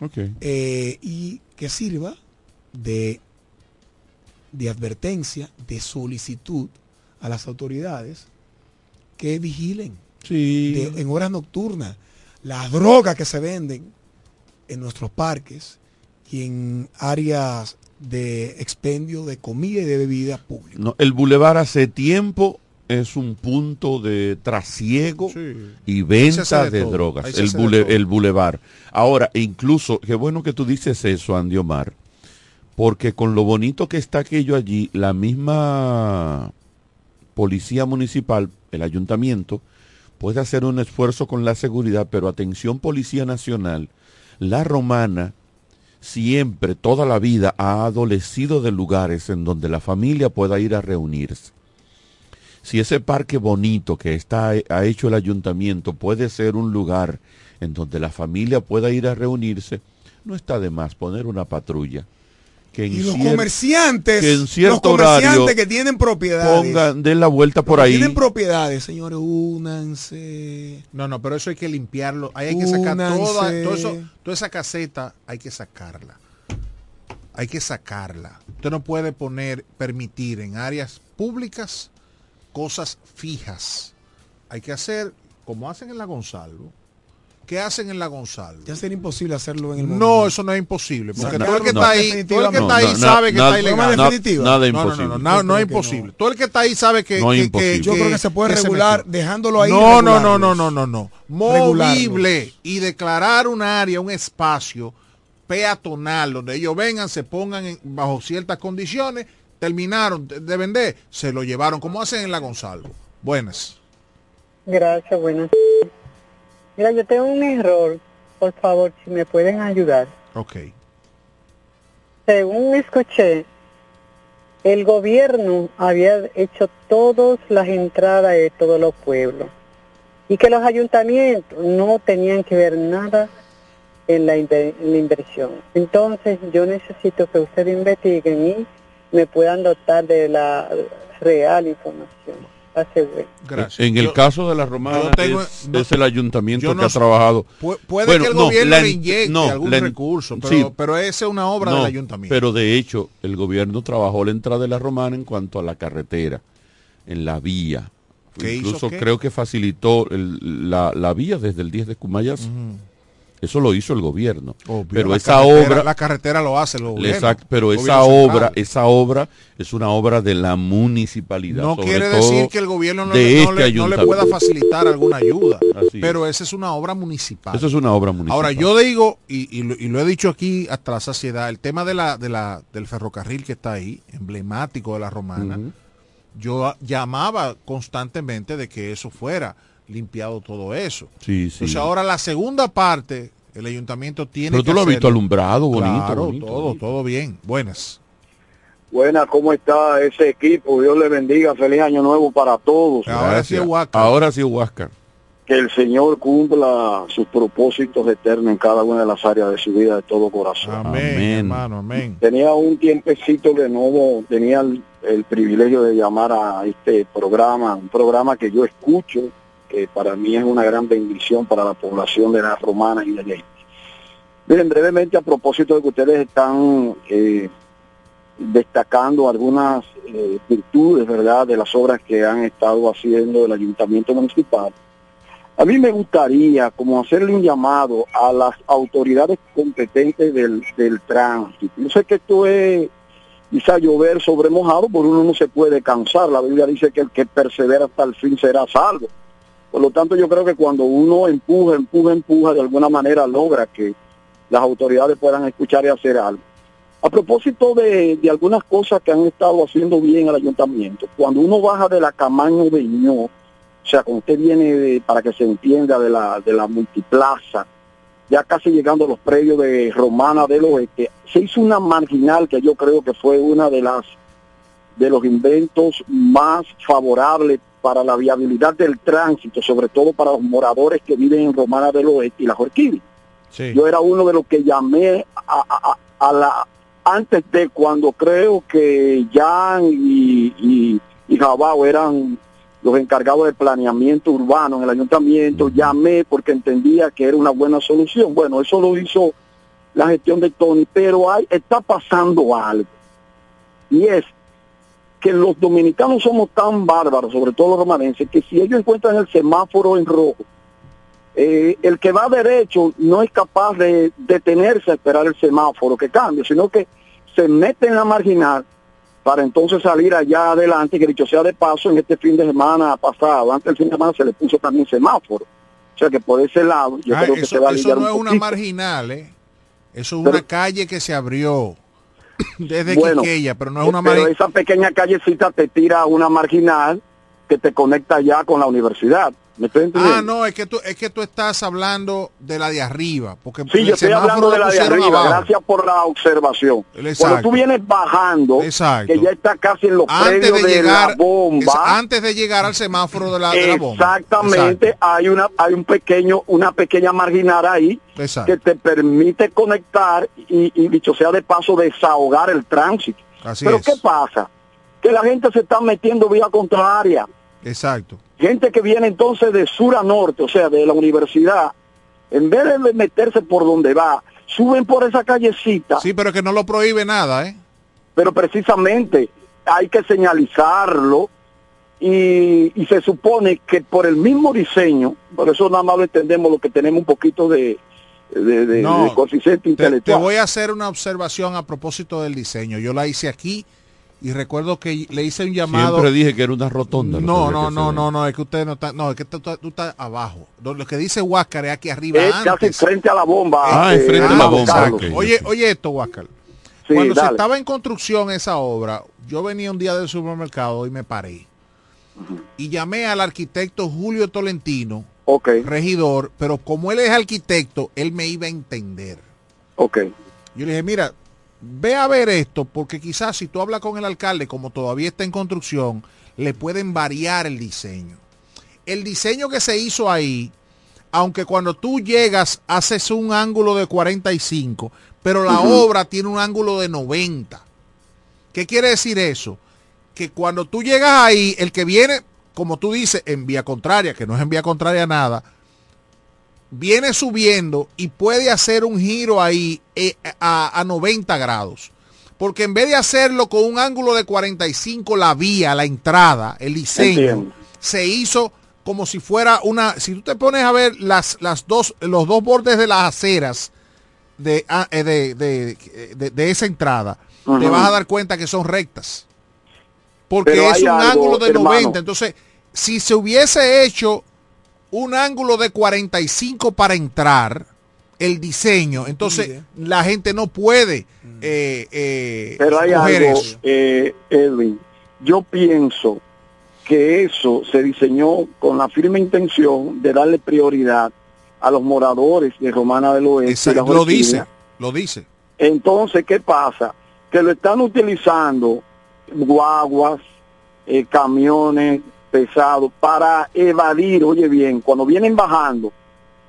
Ok. eh, y que sirva de, de advertencia, de solicitud a las autoridades que vigilen Sí. de- en horas nocturnas las drogas que se venden en nuestros parques y en áreas de expendio de comida y de bebida pública. No, el bulevar hace tiempo es un punto de trasiego Sí. y venta de de, drogas, el, bule- el bulevar. Ahora, incluso, qué bueno que tú dices eso, Andy Omar, porque con lo bonito que está aquello allí, la misma policía municipal, el ayuntamiento, puede hacer un esfuerzo con la seguridad, pero atención Policía Nacional, la romana siempre, toda la vida, ha adolecido de lugares en donde la familia pueda ir a reunirse. Si ese parque bonito que está, ha hecho el ayuntamiento puede ser un lugar en donde la familia pueda ir a reunirse, no está de más poner una patrulla. Que en Y los comerciantes, que en los cierto comerciantes horario que tienen propiedades, pongan, den la vuelta por los ahí. tienen propiedades, señores, únanse. No, no, pero eso hay que limpiarlo. Ahí hay que sacar toda, Únanse. todo eso, toda esa caseta, hay que sacarla. Hay que sacarla. Usted no puede poner, permitir en áreas públicas cosas fijas. Hay que hacer como hacen en la Gonzalo. ¿Qué hacen en la Gonzalo? Ya sería imposible hacerlo en el momento. No, eso no es imposible. Porque No, todo el que no, está ahí, todo el que está ahí no, sabe que está ilegal. nada- No, definitiva. No, no, no, imposible. no, no es imposible. Todo el que está ahí sabe que, No es que- imposible. que- Yo creo que se puede regular dejándolo ahí. No, no, no, no, no, no, no. Movible y declarar un área, un espacio peatonal donde ellos vengan, se pongan en- bajo ciertas condiciones, terminaron de, de vender, se lo llevaron, como hacen en la Gonzalo. Buenas. Gracias, buenas. Mira, yo tengo un error. Por favor, si me pueden ayudar. Ok. Según escuché, el gobierno había hecho todas las entradas de todos los pueblos y que los ayuntamientos no tenían que ver nada en la, inver- en la inversión. Entonces yo necesito que ustedes investiguen y me puedan dotar de la real información. Gracias. En el Yo- caso de la romana tengo- es, no- es el ayuntamiento que no ha trabajado. Pu- puede Bueno, que el no, gobierno la le inyecte no, algún la recurso, pero, sí. pero esa es una obra No, del ayuntamiento. Pero de hecho, el gobierno trabajó la entrada de la romana en cuanto a la carretera, en la vía. ¿Qué hizo Incluso qué? creo que facilitó el- la, la vía desde el 10 de Cumayas. Eso lo hizo el gobierno. Obvio, pero esa obra... la carretera lo hace el gobierno. Pero el esa obra, esa obra es una obra de la municipalidad. No sobre quiere todo decir que el gobierno no, este le- no le ayuntamiento. pueda facilitar alguna ayuda, Así pero esa es una obra municipal. Eso es una obra municipal. Ahora yo digo y, y lo, y lo he dicho aquí hasta la saciedad, el tema de la, de la del ferrocarril que está ahí, emblemático de la romana, yo llamaba constantemente de que eso fuera limpiado todo eso. Sí, sí. Entonces ahora la segunda parte, el ayuntamiento tiene Pero que tú lo has visto alumbrado, bonito, Claro, bonito, todo, bonito. todo bien. Buenas. Buenas, ¿cómo está ese equipo? Dios le bendiga, feliz año nuevo para todos. Ahora sí es Huáscar. Ahora sí es Huáscar. Que el Señor cumpla sus propósitos eternos en cada una de las áreas de su vida de todo corazón. Amén, hermano, amén. Tenía un tiempecito que no tenía el, el privilegio de llamar a este programa, un programa que yo escucho, que para mí es una gran bendición para la población de las romanas y de Haití. Miren, brevemente a propósito de que ustedes están eh, destacando algunas eh, virtudes, ¿verdad?, de las obras que han estado haciendo el ayuntamiento municipal. A mí me gustaría como hacerle un llamado a las autoridades competentes del, tránsito. Yo sé que esto es quizá llover sobre mojado, porque uno no se puede cansar. La Biblia dice que el que persevera hasta el fin será salvo. Por lo tanto, yo creo que cuando uno empuja, empuja, empuja, de alguna manera logra que las autoridades puedan escuchar y hacer algo. A propósito de, algunas cosas que han estado haciendo bien el ayuntamiento, cuando uno baja de la Camaño de Ño, o sea, cuando usted viene, para que se entienda, de la, de la multiplaza, ya casi llegando a los predios de Romana del Oeste, se hizo una marginal que yo creo que fue una de las de los inventos más favorables para la viabilidad del tránsito, sobre todo para los moradores que viven en Romana del Oeste y la Jorquiri. Yo era uno de los que llamé a, a- a la antes de cuando creo que Jan y, y, y Jabao eran los encargados de planeamiento urbano en el ayuntamiento, llamé porque entendía que era una buena solución. Bueno, eso lo hizo la gestión de Tony, pero hay, está pasando algo. Y es que los dominicanos somos tan bárbaros, sobre todo los romanenses, que si ellos encuentran el semáforo en rojo, eh, el que va derecho no es capaz de detenerse a esperar el semáforo que cambie, sino que se mete en la marginal para entonces salir allá adelante, que dicho sea de paso, en este fin de semana pasado, antes del fin de semana se le puso también semáforo. O sea que por ese lado yo Ah, creo que se va a eso no un es una marginal, ¿eh? Eso es Pero- una calle que se abrió desde Bueno, Quiqueya, pero no es una pero esa pequeña callecita te tira a una marginal que te conecta ya con la universidad. ¿Me estoy entendiendo? Ah, no, es que tú es que tú estás hablando de la de arriba, porque Sí, yo estoy hablando de la de arriba. abajo. Gracias por la observación. Cuando tú vienes bajando, Exacto. que ya está casi en los Antes predios de de, llegar la bomba. es antes de llegar al semáforo de la, de la bomba. Exactamente, hay una hay un pequeño una pequeña marginal ahí Exacto. que te permite conectar y, y dicho sea de paso desahogar el tránsito. Así Pero es. qué pasa? Que la gente se está metiendo vía contraria. Exacto. Gente que viene entonces de sur a norte, o sea, de la universidad, en vez de meterse por donde va, suben por esa callecita. Sí, pero que no lo prohíbe nada, ¿eh? Pero precisamente hay que señalizarlo y, y se supone que por el mismo diseño, por eso nada más lo entendemos lo que tenemos un poquito de, de, de- No, de coeficiente Te, te intelectual. voy a hacer una observación a propósito del diseño. Yo la hice aquí y recuerdo que le hice un llamado. Siempre dije que era una rotonda. No, no, no, no, no, es que usted no está, no, es que tú, tú- tú estás abajo. Lo, lo que dice Huáscar es aquí arriba. Es casi frente a la bomba. Ah, enfrente a la bomba. Oye, oye esto, Huáscar. Sí, Cuando se estaba en construcción esa obra, yo venía un día del supermercado y me paré. Y llamé al arquitecto Julio Tolentino, regidor, pero como él es arquitecto, él me iba a entender. Ok. Yo le dije, mira, ve a ver esto, porque quizás si tú hablas con el alcalde, como todavía está en construcción, le pueden variar el diseño. El diseño que se hizo ahí, aunque cuando tú llegas haces un ángulo de 45, pero la obra tiene un ángulo de 90. ¿Qué quiere decir eso? Que cuando tú llegas ahí, el que viene, como tú dices, en vía contraria, que no es en vía contraria nada, viene subiendo y puede hacer un giro ahí eh, a, a 90 grados. Porque en vez de hacerlo con un ángulo de 45 la vía, la entrada, el diseño, Entiendo. se hizo como si fuera una, si tú te pones a ver las, las dos, los dos bordes de las aceras de, ah, eh, de, de- de- esa entrada, te vas a dar cuenta que son rectas. Porque Pero es un algo, ángulo de hermano. 90. Entonces, si se hubiese hecho un ángulo de 45 para entrar, el diseño, entonces la gente no puede eh, eh, Pero hay algo, eso. eh, Edwin, yo pienso que eso se diseñó con la firme intención de darle prioridad a los moradores de Romana del Oeste. Exacto, las lo dice, lo dice. Entonces, ¿qué pasa? Que lo están utilizando guaguas, eh, camiones pesados para evadir, oye bien, cuando vienen bajando,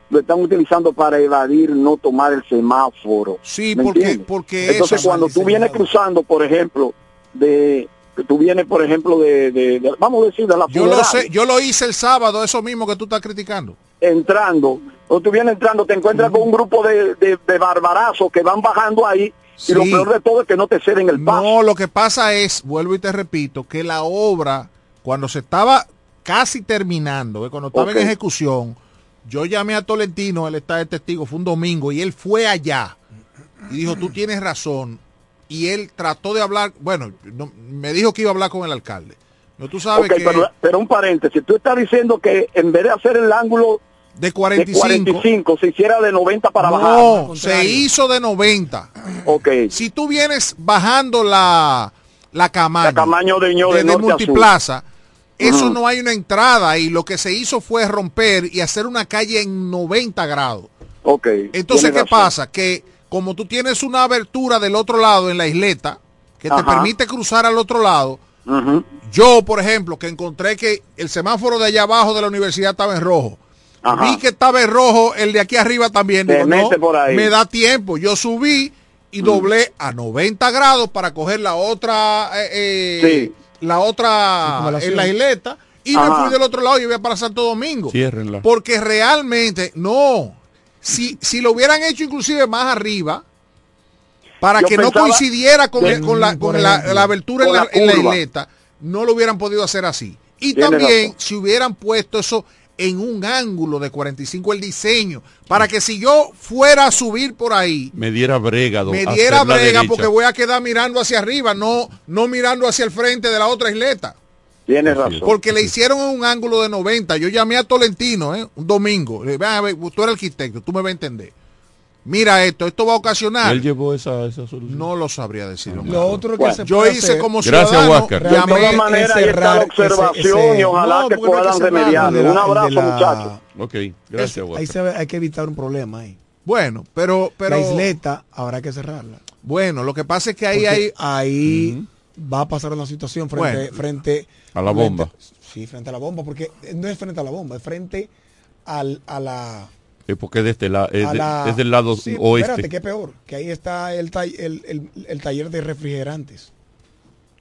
lo están utilizando para evadir no tomar el semáforo. Sí, ¿Me porque, entiendes? porque Entonces, eso- cuando tú vienes cruzando, por ejemplo, de que tú vienes, por ejemplo, de, de- de- vamos a decir, de la yo lo sé, yo lo hice el sábado, eso mismo que tú estás criticando. entrando, o tú vienes entrando, te encuentras con un grupo de, de, de barbarazos que van bajando ahí, y lo Sí. peor de todo es que no te ceden el paso. No, lo que pasa es, vuelvo y te repito, que la obra, cuando se estaba casi terminando, eh, cuando estaba en ejecución, yo llamé a Tolentino, él está de testigo, fue un domingo, y él fue allá y dijo, tú tienes razón. Y él trató de hablar, bueno, no- me dijo que iba a hablar con el alcalde. No, tú sabes que pero, pero un paréntesis, tú estás diciendo que en vez de hacer el ángulo de de 45, 45 se hiciera de 90 para no, bajar. se hizo de 90. Ok. Si tú vienes bajando la, la Camaño, La Camaño de Ño, de desde norte a sur. Eso no hay una entrada y lo que se hizo fue romper y hacer una calle en 90 grados. Ok. Entonces, ¿qué razón. pasa? Que como tú tienes una abertura del otro lado en la isleta, que te permite cruzar al otro lado, yo, por ejemplo, que encontré que el semáforo de allá abajo de la universidad estaba en rojo. Ajá. Vi que estaba en rojo el de aquí arriba también. Digo, no, mete por ahí. Me da tiempo. Yo subí y doblé a 90 grados para coger la otra, eh, eh, la otra en la isleta y me fui del otro lado y voy para Santo Domingo. Ciérrenla. Porque realmente, no. Si, si lo hubieran hecho inclusive más arriba, para Yo que no coincidiera con, de- con la, por con la- la abertura en con la, la en la curva. isleta, no lo hubieran podido hacer así. Y Tiene también razón. si hubieran puesto eso en un ángulo de 45 el diseño, para que si yo fuera a subir por ahí, Me diera brega. me diera brega porque voy a quedar mirando hacia arriba, no, no mirando hacia el frente de la otra isleta. Tienes razón. Porque le hicieron en un ángulo de 90. Yo llamé a Tolentino, ¿eh? un domingo. Le dije, "Ven a ver, tú eres arquitecto, tú me vas a entender. Mira esto, esto va a ocasionar. Él llevó esa, esa solución. No lo sabría decir. Lo otro que se yo puede hice hacer- como Gracias, ciudadano. De llamé- todas maneras, ahí está la cerrar observación ese- ese- y ojalá No, que puedan. De la- Un abrazo, de la- muchachos. Ok, gracias, Ahí Huáscar. se ve- hay que evitar un problema ahí. Bueno, pero, pero la isleta habrá que cerrarla. bueno, lo que pasa es que ahí Porque hay ahí va a pasar una situación frente, Bueno. frente A la bomba. frente- sí, frente a la bomba, porque no es frente a la bomba, es frente al, a la Es porque es, de este la- es, de- la- es del lado Sí, oeste. Espérate, qué peor, que ahí está el, el, el- el taller de refrigerantes.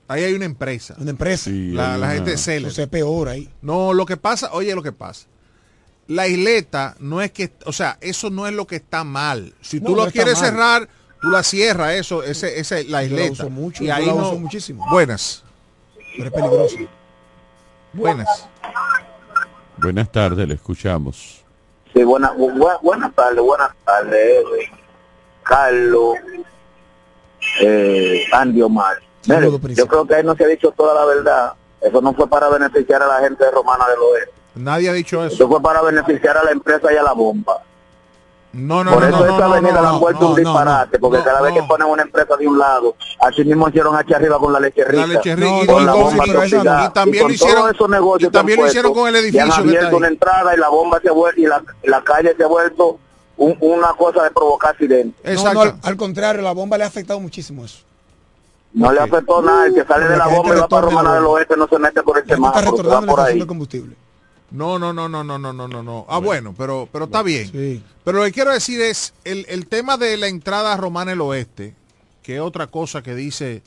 ahí hay una empresa. Una empresa. Sí, La, la una- gente de Celer. Entonces es peor ahí. No, lo que pasa, oye lo que pasa. La isleta no es que, o sea, eso no es lo que está mal. Si No, tú no lo quieres mal. cerrar, tú la cierras, eso, ese, ese, la Yo la isleta. uso mucho, y yo ahí la no- uso muchísimo. Buenas. Pero es peligroso. Buenas. Buenas tardes, le escuchamos. Sí, buena, bu- buenas tardes, buenas tardes, Edwin, Carlos, eh, Andy Omar. Mire, yo creo que ahí no se ha dicho toda la verdad. Eso no fue para beneficiar a la gente Romana del Oeste. Nadie ha dicho eso. Eso fue para beneficiar a la empresa y a la bomba. No, no, Por no, eso no, esta no, no, avenida no, la han no, vuelto no, un no, disparate, porque no, cada vez que no. ponen una empresa de un lado, así mismo hicieron hacia arriba con la leche rica. La leche rica y con con- la y bomba obligada, y también con lo hicieron- todos esos negocios y también que han lo hicieron con el y han edificio que está abierto ahí. una entrada y la bomba se ha vuelto y la, la calle se ha vuelto un- una cosa de provocar accidentes. No, no, al, al contrario, la bomba le ha afectado muchísimo eso. No le afectó nada, el que sale de la bomba y va para Romana del Oeste no se mete por semáforo, se va por ahí. combustible. No, no, no, no, no, no, no, no, no. Ah, bueno, pero, pero está bien. Pero lo que quiero decir es el, el tema de la entrada a Romana del Oeste, que es otra cosa que dice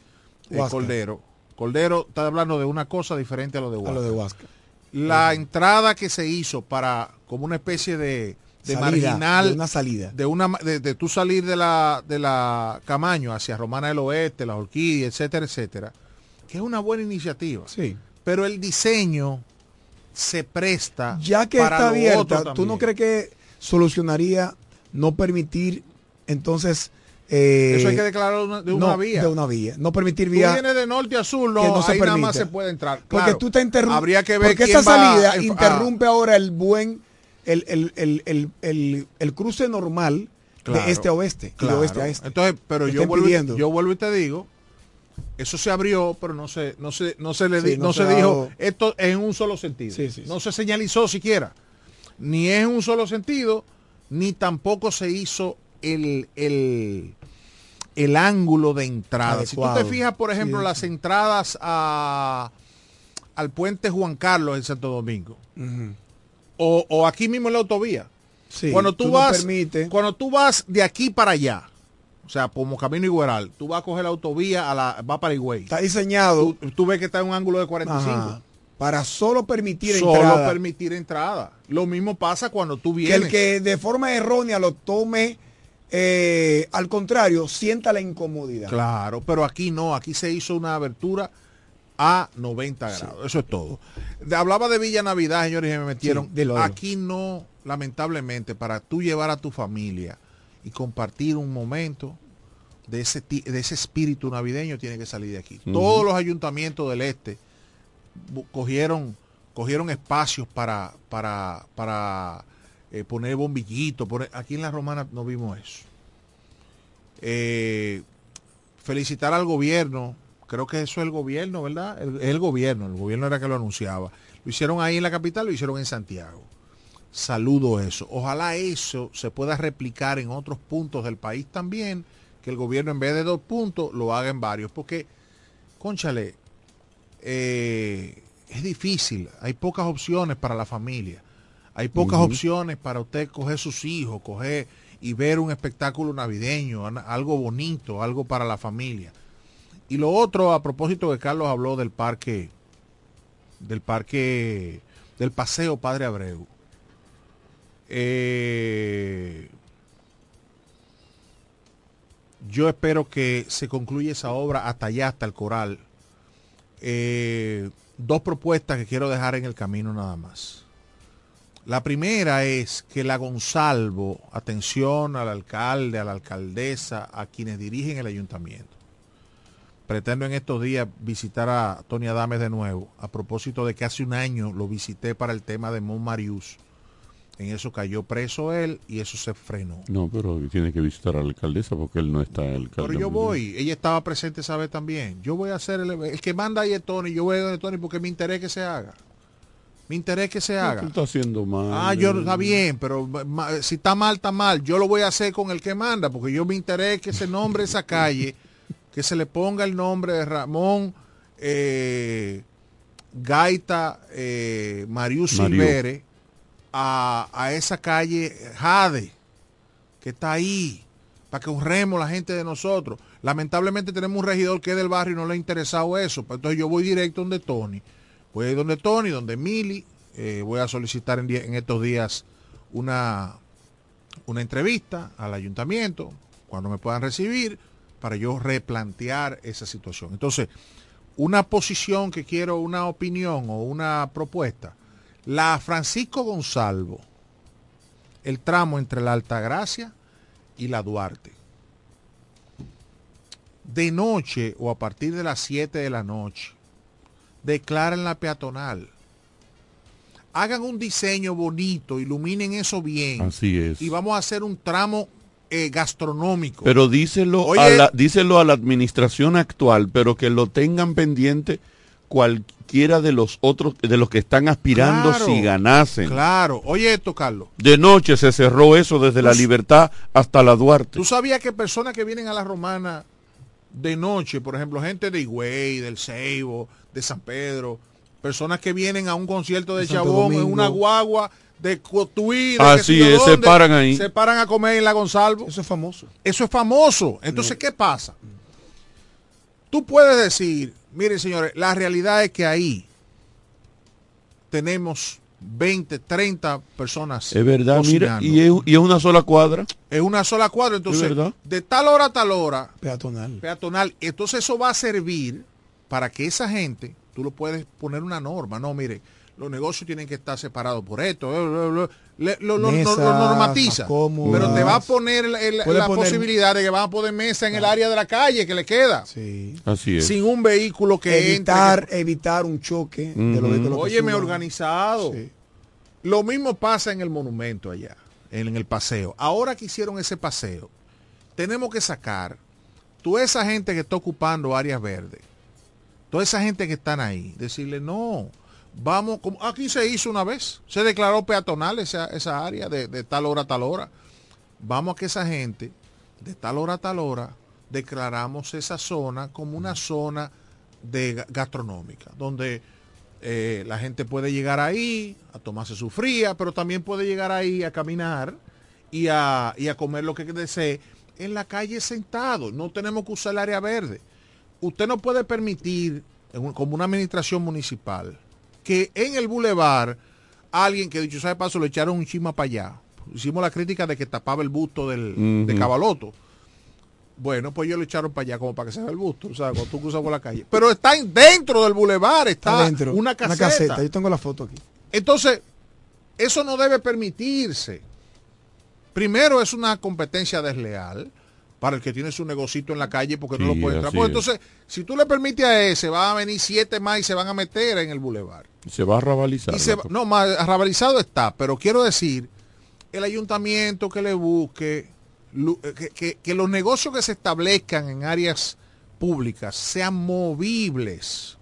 eh. Cordero. Cordero está hablando de una cosa diferente a lo de A Huáscar. lo de Huáscar. La entrada que se hizo para como una especie de, de Salida, marginal de una salida. de una de, de tú salir de la de la Camaño hacia Romana del Oeste, la Orquídea, etcétera, etcétera, que es una buena iniciativa. Sí. Pero el diseño se presta Ya que para está abierta, ¿tú no crees que solucionaría no permitir entonces... eh, Eso hay que declararlo de una no, vía. De una vía. No permitir Tú vía... vienes de norte a sur, no, que no se ahí nada más se puede entrar. Porque tú te interrumpes. Habría que ver Porque esa salida a- interrumpe ahora el buen, el, el, el, el, el- el cruce normal Claro, de este a oeste y de oeste a este. Entonces, pero yo vuelvo, yo vuelvo y te digo, eso se abrió, pero no se, no se, no se le Sí, di- no no, se dijo esto es en un solo sentido. Sí, sí, no se señalizó siquiera. Ni es en un solo sentido, ni tampoco se hizo el, el, el ángulo de entrada. Si tú te fijas, por ejemplo, las entradas a, al puente Juan Carlos en Santo Domingo, o, o aquí mismo en la autovía. Cuando tú, tú vas, cuando tú vas de aquí para allá, o sea, como camino Igueral, tú vas a coger la autovía, a la, va para Higüey. Está diseñado Tú, tú ves que está en un ángulo de 45. Ajá. para solo permitir Solo entrada. permitir entrada. Lo mismo pasa cuando tú que vienes. el que de forma errónea lo tome eh, al contrario, sienta la incomodidad. Claro, pero aquí no, aquí se hizo una abertura a 90 grados. Eso es todo. Hablaba de Villa Navidad, señores, y me metieron. Sí. Aquí no, lamentablemente, para tú llevar a tu familia y compartir un momento de ese, de ese espíritu navideño, tiene que salir de aquí. Todos los ayuntamientos del este cogieron, cogieron espacios para, para, para eh, poner bombillitos. poner- aquí en la Romana no vimos eso. Eh, felicitar al gobierno, creo que eso es el gobierno, ¿verdad? El gobierno, el gobierno era que lo anunciaba. Lo hicieron ahí en la capital, lo hicieron en Santiago. Saludo eso. Ojalá eso se pueda replicar en otros puntos del país también, que el gobierno en vez de dos puntos lo haga en varios, porque, conchale, eh, es difícil, hay pocas opciones para la familia, hay pocas opciones para usted coger sus hijos, coger y ver un espectáculo navideño, algo bonito, algo para la familia. Y lo otro, a propósito que Carlos habló del parque, del parque, del paseo Padre Abreu. Eh, yo espero que se concluya esa obra hasta allá, hasta el coral. Eh, dos propuestas que quiero dejar en el camino nada más. La primera es que la Gonzalvo, atención al alcalde, a la alcaldesa, a quienes dirigen el ayuntamiento. Pretendo en estos días visitar a Tony Adames de nuevo, a propósito de que hace un año lo visité para el tema de Mon Marius. En eso cayó preso él y eso se frenó. No, pero tiene que visitar a la alcaldesa porque él no está el alcalde. Pero yo voy, ella estaba presente esa vez también. Yo voy a hacer el, el que manda ahí es Tony, yo voy a donde Tony porque me interés que se haga. Me interés que se haga. Tú estás haciendo mal. Ah, yo está bien, pero ma- si está mal, está mal. Yo lo voy a hacer con el que manda, porque yo me interés que se nombre esa calle, que se le ponga el nombre de Ramón eh, Gaita eh, Marius. Silvere a, esa calle Jade, que está ahí, para que honremos la gente de nosotros. Lamentablemente tenemos un regidor que es del barrio y no le ha interesado eso, pues entonces yo voy directo donde Tony. Voy a donde Tony, donde Mili, eh, voy a solicitar en, en estos días una, una entrevista al ayuntamiento, cuando me puedan recibir, para yo replantear esa situación. Entonces, una posición que quiero, una opinión o una propuesta. La Francisco Gonzalvo, el tramo entre la Altagracia y la Duarte. De noche o a partir de las 7 de la noche, declaren la peatonal. Hagan un diseño bonito, iluminen eso bien. Así es. Y vamos a hacer un tramo eh, gastronómico. Pero díselo a, la, díselo a la administración actual, pero que lo tengan pendiente cualquiera de los otros, de los que están aspirando Claro, si ganasen. Claro. Oye esto, Carlos. De noche se cerró eso desde la Pues- libertad hasta la Duarte. ¿Tú sabías que personas que vienen a la romana de noche, por ejemplo, gente de Higüey, del Ceibo, de San Pedro, personas que vienen a un concierto de Chabón en una guagua de Cotuí, de Así es, se paran ahí. Se paran a comer en la Gonzalvo. Eso es famoso. Eso es famoso. Entonces, ¿qué pasa? Tú puedes decir, miren señores, la realidad es que ahí tenemos 20, 30 personas. Es verdad, mira, y es, y es una sola cuadra. Es una sola cuadra, entonces, de tal hora a tal hora, Peatonal. peatonal, entonces eso va a servir para que esa gente, tú lo puedes poner una norma, no, mire, los negocios tienen que estar separados por esto, le- lo- lo- Mesas, lo normatiza, cómodas. pero te va a poner el- la poner- posibilidad de que van a poner mesa en el área de la calle que le queda, Sí. Así es. sin un vehículo que evitar, entre. evitar un choque de los vehículos que Óyeme, organizado. Sí. Lo mismo pasa en el monumento allá, en, el paseo. Ahora que hicieron ese paseo, tenemos que sacar toda esa gente que está ocupando áreas verdes, toda esa gente que están ahí, decirle, no, vamos, como aquí se hizo una vez, se declaró peatonal esa, esa área de, de tal hora a tal hora. Vamos a que esa gente, de tal hora a tal hora, declaramos esa zona como una zona de ga- gastronómica, donde eh, la gente puede llegar ahí a tomarse su fría, pero también puede llegar ahí a caminar y a, y a comer lo que desee en la calle sentado. No tenemos que usar el área verde. Usted no puede permitir, como una administración municipal, que en el bulevar alguien que dicho sea de paso le echaron un chisma para allá. Hicimos la crítica de que tapaba el busto del, de. Cabaloto. Bueno, pues ellos lo echaron para allá como para que se vea el busto, o sea, cuando tú cruzas por la calle. Pero está en- dentro del bulevar, está, Está dentro. una caseta. Yo tengo la foto aquí. Entonces, eso no debe permitirse. Primero es una competencia desleal para el que tiene su negocito en la calle porque no lo puede entrar. Pues es. entonces, si tú le permites a ese, van a venir siete más y se van a meter en el bulevar. Se va a rabalizar. Y se la va- cosa. no, más arrabalizado está, pero quiero decir, el ayuntamiento que le busque, eh, que, que- que los negocios que se establezcan en áreas públicas sean movibles.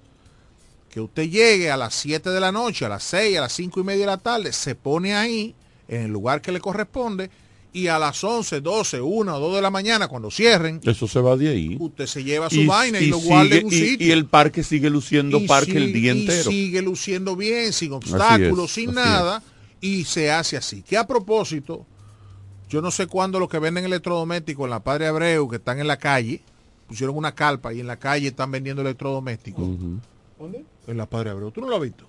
Que usted llegue a las 7 de la noche, a las 6, a las 5 y media de la tarde, se pone ahí, en el lugar que le corresponde, y a las 11, 12, 1 o 2 de la mañana, cuando cierren, Eso se va de ahí. usted se lleva su vaina y, lo sigue- guarda en un y- sitio y el parque sigue luciendo y parque el día y entero. sigue luciendo bien, sin obstáculos, es, sin nada, y se hace así. Que a propósito, yo no sé cuándo los que venden electrodomésticos en la Padre Abreu, que están en la calle, pusieron una carpa y en la calle están vendiendo electrodomésticos. ¿Dónde? En la Padre Abreu. ¿Tú no lo has visto?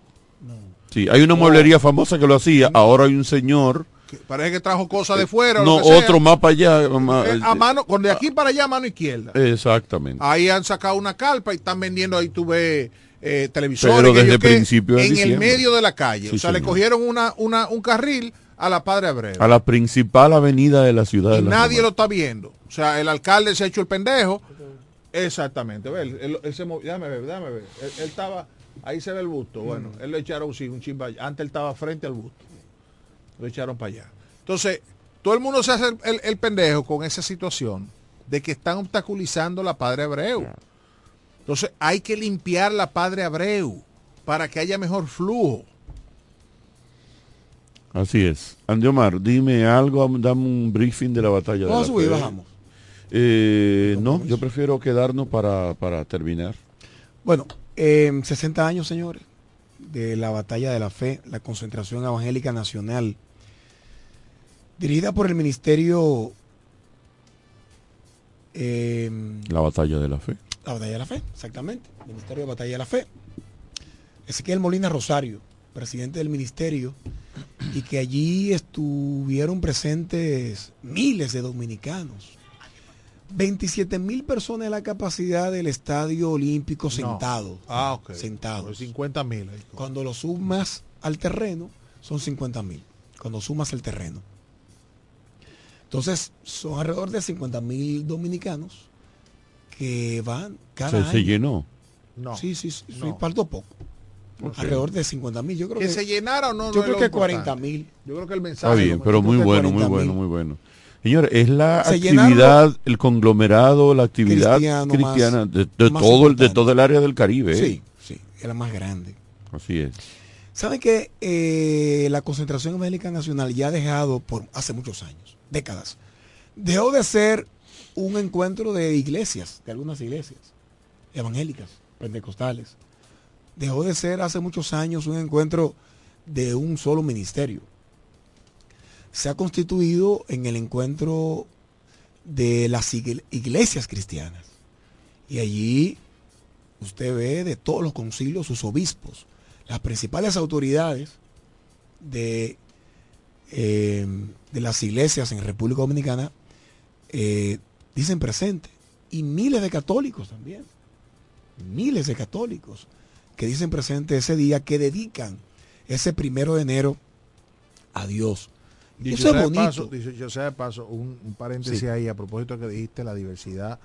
Sí, hay una mueblería famosa que lo hacía. Ahora hay un señor. Que parece que trajo cosas de fuera. o No, otro más para allá. más- Eh, a mano, con de aquí para allá, a mano izquierda. Exactamente. Ahí han sacado una carpa y están vendiendo, ahí tú ves eh, televisores. Pero desde principio de En el medio de la calle. Sí, o sea, le cogieron una, una, un carril a la Padre Abreu. A la principal avenida de la ciudad y de la nadie Romana. lo está viendo. O sea, el alcalde se ha hecho el pendejo. Exactamente. Él, él- él se movió. Déjame ver, déjame ver. Él, él estaba, ahí se ve el busto. Bueno, él le echaron sí, un chimba. Antes él estaba frente al busto. Lo echaron para allá. Entonces, todo el mundo se hace el, el- el pendejo con esa situación de que están obstaculizando la Padre Abreu. Entonces, hay que limpiar la Padre Abreu para que haya mejor flujo. Así es. Andy Omar, dime algo, dame un briefing de la batalla Vamos a subir, bajamos. Eh, no, yo prefiero quedarnos para, para terminar. Bueno, eh, 60 años, señores, de la batalla de la fe, la concentración evangélica nacional, dirigida por el ministerio, eh, La batalla de la fe. la batalla de la fe, exactamente, ministerio de batalla de la fe. Ezequiel Molina Rosario, presidente del ministerio, y que allí estuvieron presentes miles de dominicanos 27 mil personas es la capacidad del estadio olímpico sentado. Ah, ok. Sentado. 50 mil. Cuando lo sumas al terreno, son 50 mil. Cuando sumas el terreno. Entonces, son alrededor de 50 mil dominicanos que van cada ¿Se, año. se llenó? No. Sí, sí, sí, No. faltó poco. Alrededor de 50 mil. Yo creo que que, se llenara o no. Yo no creo que importante. 40 mil. Yo creo que el Está mensaje. bien, lo- pero muy bueno, muy 40.000. bueno, muy bueno. Señor, es la Se actividad, el conglomerado, la actividad Cristiano cristiana más- de, todo el, de importante. todo el área del Caribe. ¿eh? Sí, sí, era más grande. Así es. ¿Saben que eh, la concentración evangélica nacional ya ha dejado por hace muchos años, décadas, dejó de ser un encuentro de iglesias, de algunas iglesias evangélicas, pentecostales. Dejó de ser hace muchos años un encuentro de un solo ministerio. Se ha constituido en el encuentro de las igle- iglesias cristianas. Y allí usted ve de todos los concilios sus obispos, las principales autoridades de, eh, de las iglesias en República Dominicana eh, dicen presente. Y miles de católicos también. Miles de católicos que dicen presente ese día, que dedican ese primero de enero a Dios. Dicho eso es sea de bonito. paso, dicho sea de paso, un, un paréntesis Sí. ahí a propósito que dijiste la diversidad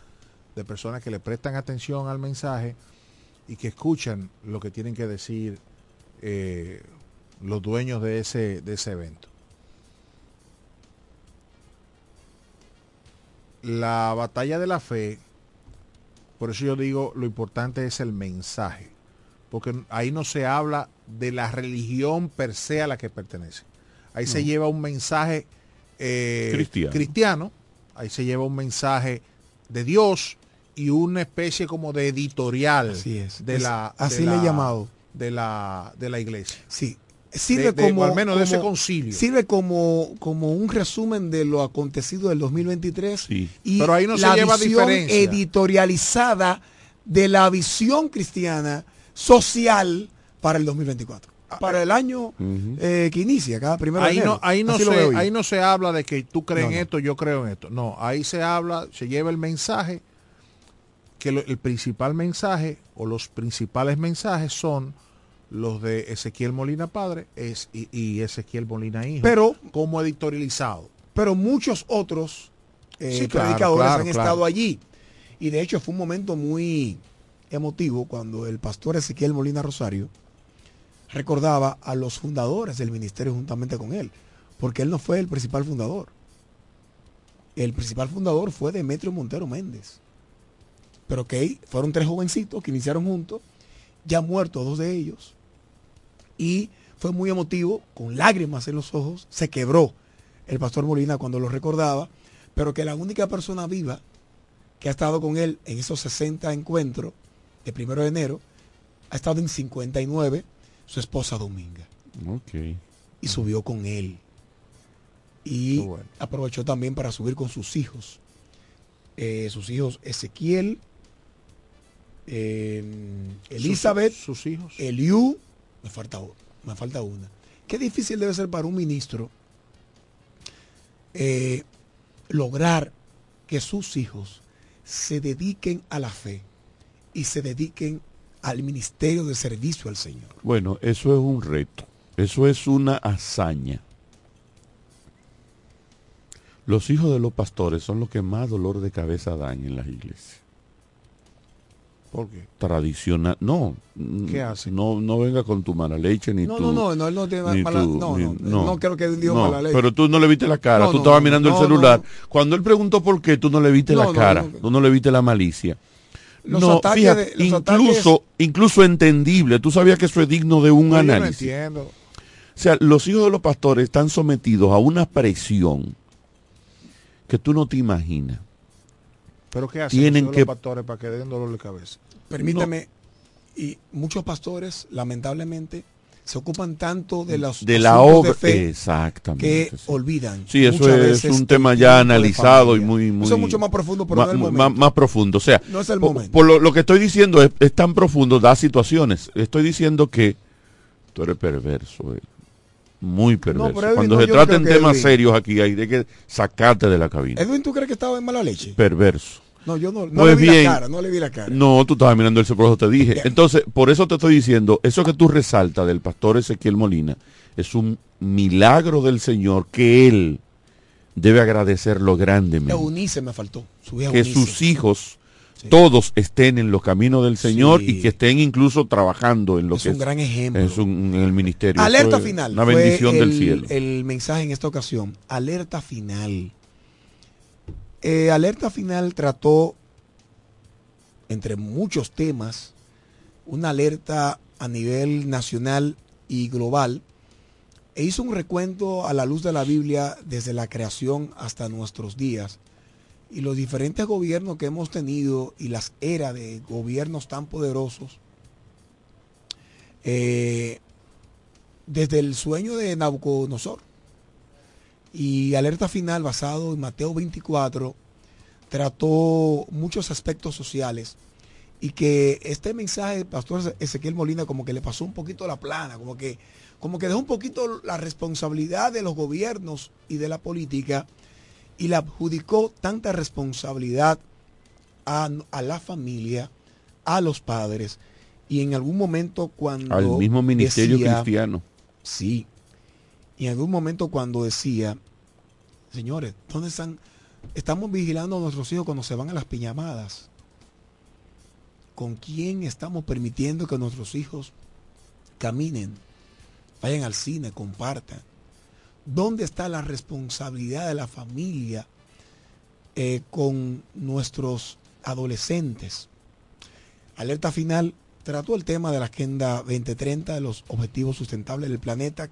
de personas que le prestan atención al mensaje y que escuchan lo que tienen que decir eh, los dueños de ese, de ese evento. La batalla de la fe, por eso yo digo, lo importante es el mensaje, porque ahí no se habla de la religión per se a la que pertenece. Ahí se No. lleva un mensaje eh, Cristiano. cristiano, ahí se lleva un mensaje de Dios y una especie como de editorial Así es. de Es- la así de le he llamado. de la de la iglesia. Sí. Sirve De- de- como o al menos de ese concilio. Sirve como, como un resumen de lo acontecido del 2023 Sí. y Pero ahí no se lleva visión diferencia. editorializada de la visión cristiana social para el 2024. Para el año eh, que inicia, cada primero de Ahí enero. no, ahí, no Así se, ahí no se habla de que tú crees No, en no. esto, yo creo en esto. No, ahí se habla, se lleva el mensaje, que lo- el principal mensaje o los principales mensajes son los de Ezequiel Molina Padre es, y, y Ezequiel Molina Hijo, Pero- como editorializado. pero muchos otros eh, Sí, claro, predicadores claro, han claro. estado allí. Y de hecho fue un momento muy emotivo cuando el pastor Ezequiel Molina Rosario recordaba a los fundadores del ministerio juntamente con él, porque él no fue el principal fundador. El principal fundador fue Demetrio Montero Méndez. Pero que fueron tres jovencitos que iniciaron juntos, ya muertos dos de ellos, y fue muy emotivo, con lágrimas en los ojos, se quebró el pastor Molina cuando lo recordaba, pero que la única persona viva que ha estado con él en esos 60 encuentros de primero de enero, ha estado en 59, su esposa Dominga, Ok. y subió con él. Y bueno. aprovechó también para subir con sus hijos. Eh, sus hijos Ezequiel, eh, Elizabeth, Sus, sus hijos. Eliú, me falta, me falta una. Qué difícil debe ser para un ministro eh, lograr que sus hijos se dediquen a la fe y se dediquen al ministerio de servicio al Señor. Bueno, eso es un reto. Eso es una hazaña. Los hijos de los pastores son los que más dolor de cabeza dan en las iglesias. ¿Por qué? Tradicional. No. ¿Qué hacen? No, no venga con tu mala leche ni No, tu. no, no, no, él no tiene mala- tu- no, ni- no, no creo que él dijo no, mala leche. Pero tú no le viste la cara, No, tú no, estabas no, mirando no, el celular. no. Cuando él preguntó por qué, tú no le viste No, la no, cara, no. tú no le viste la malicia. Los no, ataques fíjate, de- los incluso, incluso entendible. Tú sabías que eso es digno de un No, yo no análisis. entiendo. O sea, los hijos de los pastores están sometidos a una presión que tú no te imaginas. Pero ¿qué hacen Tienen los que- pastores para que den dolor de cabeza? Permítame, y muchos pastores, lamentablemente, se ocupan tanto de los de la obra. de fe Exactamente. que sí. olvidan. Sí, eso es un tema ya analizado y muy, muy. Eso es mucho más profundo, pero ma- no es el momento. más profundo. O sea, No es el por, momento. por lo, lo que estoy diciendo es, es tan profundo, da situaciones. Estoy diciendo que tú eres perverso. eh. Muy perverso. Cuando se traten temas serios aquí, hay de que sacarte de la cabina. Edwin, ¿tú crees que estaba en mala leche? Perverso. No, yo no, no Pues le vi bien. la cara, no le vi la cara. No, tú estabas mirando el por te dije. Entonces, por eso te estoy diciendo, eso que tú resaltas del pastor Ezequiel Molina es un milagro del Señor que él debe agradecerlo grandemente. Eunice me faltó. Que sus hijos todos estén en los caminos del Señor y que estén incluso trabajando en lo Es que un gran ejemplo. es un- en el ministerio. Alerta es final. Una bendición del el- cielo. El mensaje en esta ocasión. Alerta final. Eh, alerta final trató, entre muchos temas, una alerta a nivel nacional y global e hizo un recuento a la luz de la Biblia desde la creación hasta nuestros días y los diferentes gobiernos que hemos tenido y las eras de gobiernos tan poderosos eh, desde el sueño de Nabucodonosor. Y alerta final basado en Mateo 24 trató muchos aspectos sociales y que este mensaje pastor Ezequiel Molina como que le pasó un poquito la plana, como que, como que dejó un poquito la responsabilidad de los gobiernos y de la política y le adjudicó tanta responsabilidad a, a la familia, a los padres y en algún momento cuando Al mismo ministerio decía- cristiano. Sí. Y en algún momento cuando decía, señores, ¿dónde están? Estamos vigilando a nuestros hijos cuando se van a las piñamadas. ¿Con quién estamos permitiendo que nuestros hijos caminen, vayan al cine, compartan? ¿Dónde está la responsabilidad de la familia eh, con nuestros adolescentes? Alerta final trató el tema de la Agenda 2030, de los objetivos sustentables del planeta.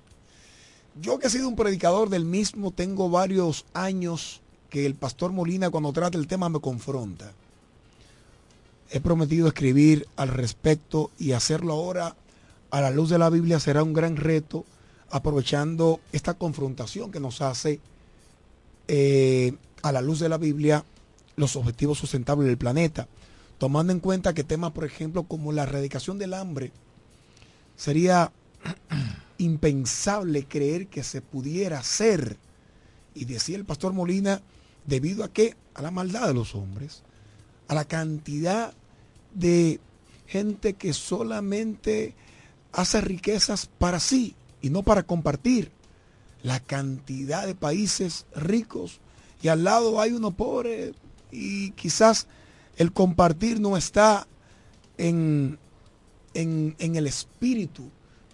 Yo que he sido un predicador del mismo, tengo varios años que el pastor Molina cuando trata el tema me confronta. He prometido escribir al respecto y hacerlo ahora a la luz de la Biblia será un gran reto, aprovechando esta confrontación que nos hace eh, a la luz de la Biblia los objetivos sustentables del planeta, tomando en cuenta que temas, por ejemplo, como la erradicación del hambre, sería impensable creer que se pudiera hacer. Y decía el pastor Molina, debido a qué? A la maldad de los hombres, a la cantidad de gente que solamente hace riquezas para sí y no para compartir. La cantidad de países ricos y al lado hay uno pobre y quizás el compartir no está en, en, en el espíritu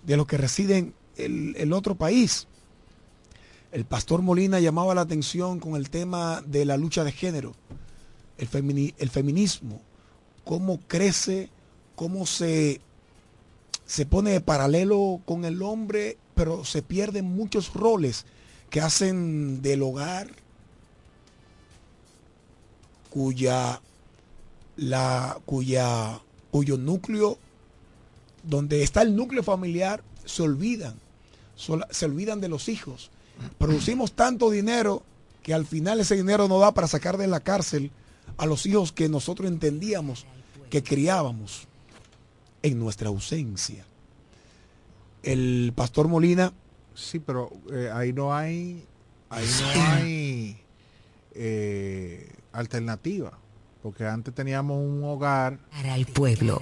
de los que residen el, el otro país. El pastor Molina llamaba la atención con el tema de la lucha de género, el, femini- el feminismo, cómo crece, cómo se, se pone de paralelo con el hombre, pero se pierden muchos roles que hacen del hogar cuya la cuya cuyo núcleo donde está el núcleo familiar se olvidan se olvidan de los hijos. Producimos tanto dinero que al final ese dinero no da para sacar de la cárcel a los hijos que nosotros entendíamos que criábamos en nuestra ausencia. El pastor Molina Sí, pero eh, ahí no hay, ahí no hay eh, alternativa, porque antes teníamos un hogar. Para el pueblo.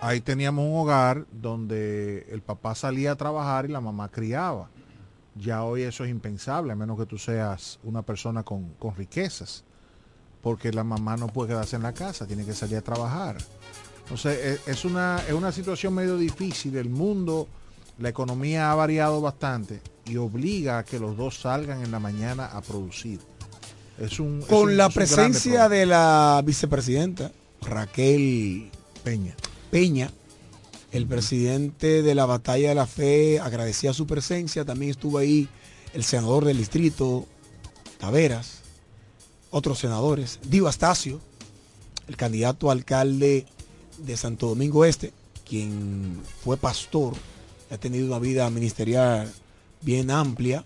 Ahí teníamos un hogar donde el papá salía a trabajar y la mamá criaba. Ya hoy eso es impensable, a menos que tú seas una persona con, con riquezas, porque la mamá no puede quedarse en la casa, tiene que salir a trabajar. Entonces es, es una, es una situación medio difícil. El mundo, la economía ha variado bastante y obliga a que los dos salgan en la mañana a producir. Es un, es con un- la es presencia de la vicepresidenta Raquel Peña. Peña, el presidente de la Batalla de la Fe agradecía su presencia, también estuvo ahí el senador del distrito, Taveras, otros senadores, Dio Astacio, el candidato a alcalde de Santo Domingo Este, quien fue pastor, ha tenido una vida ministerial bien amplia,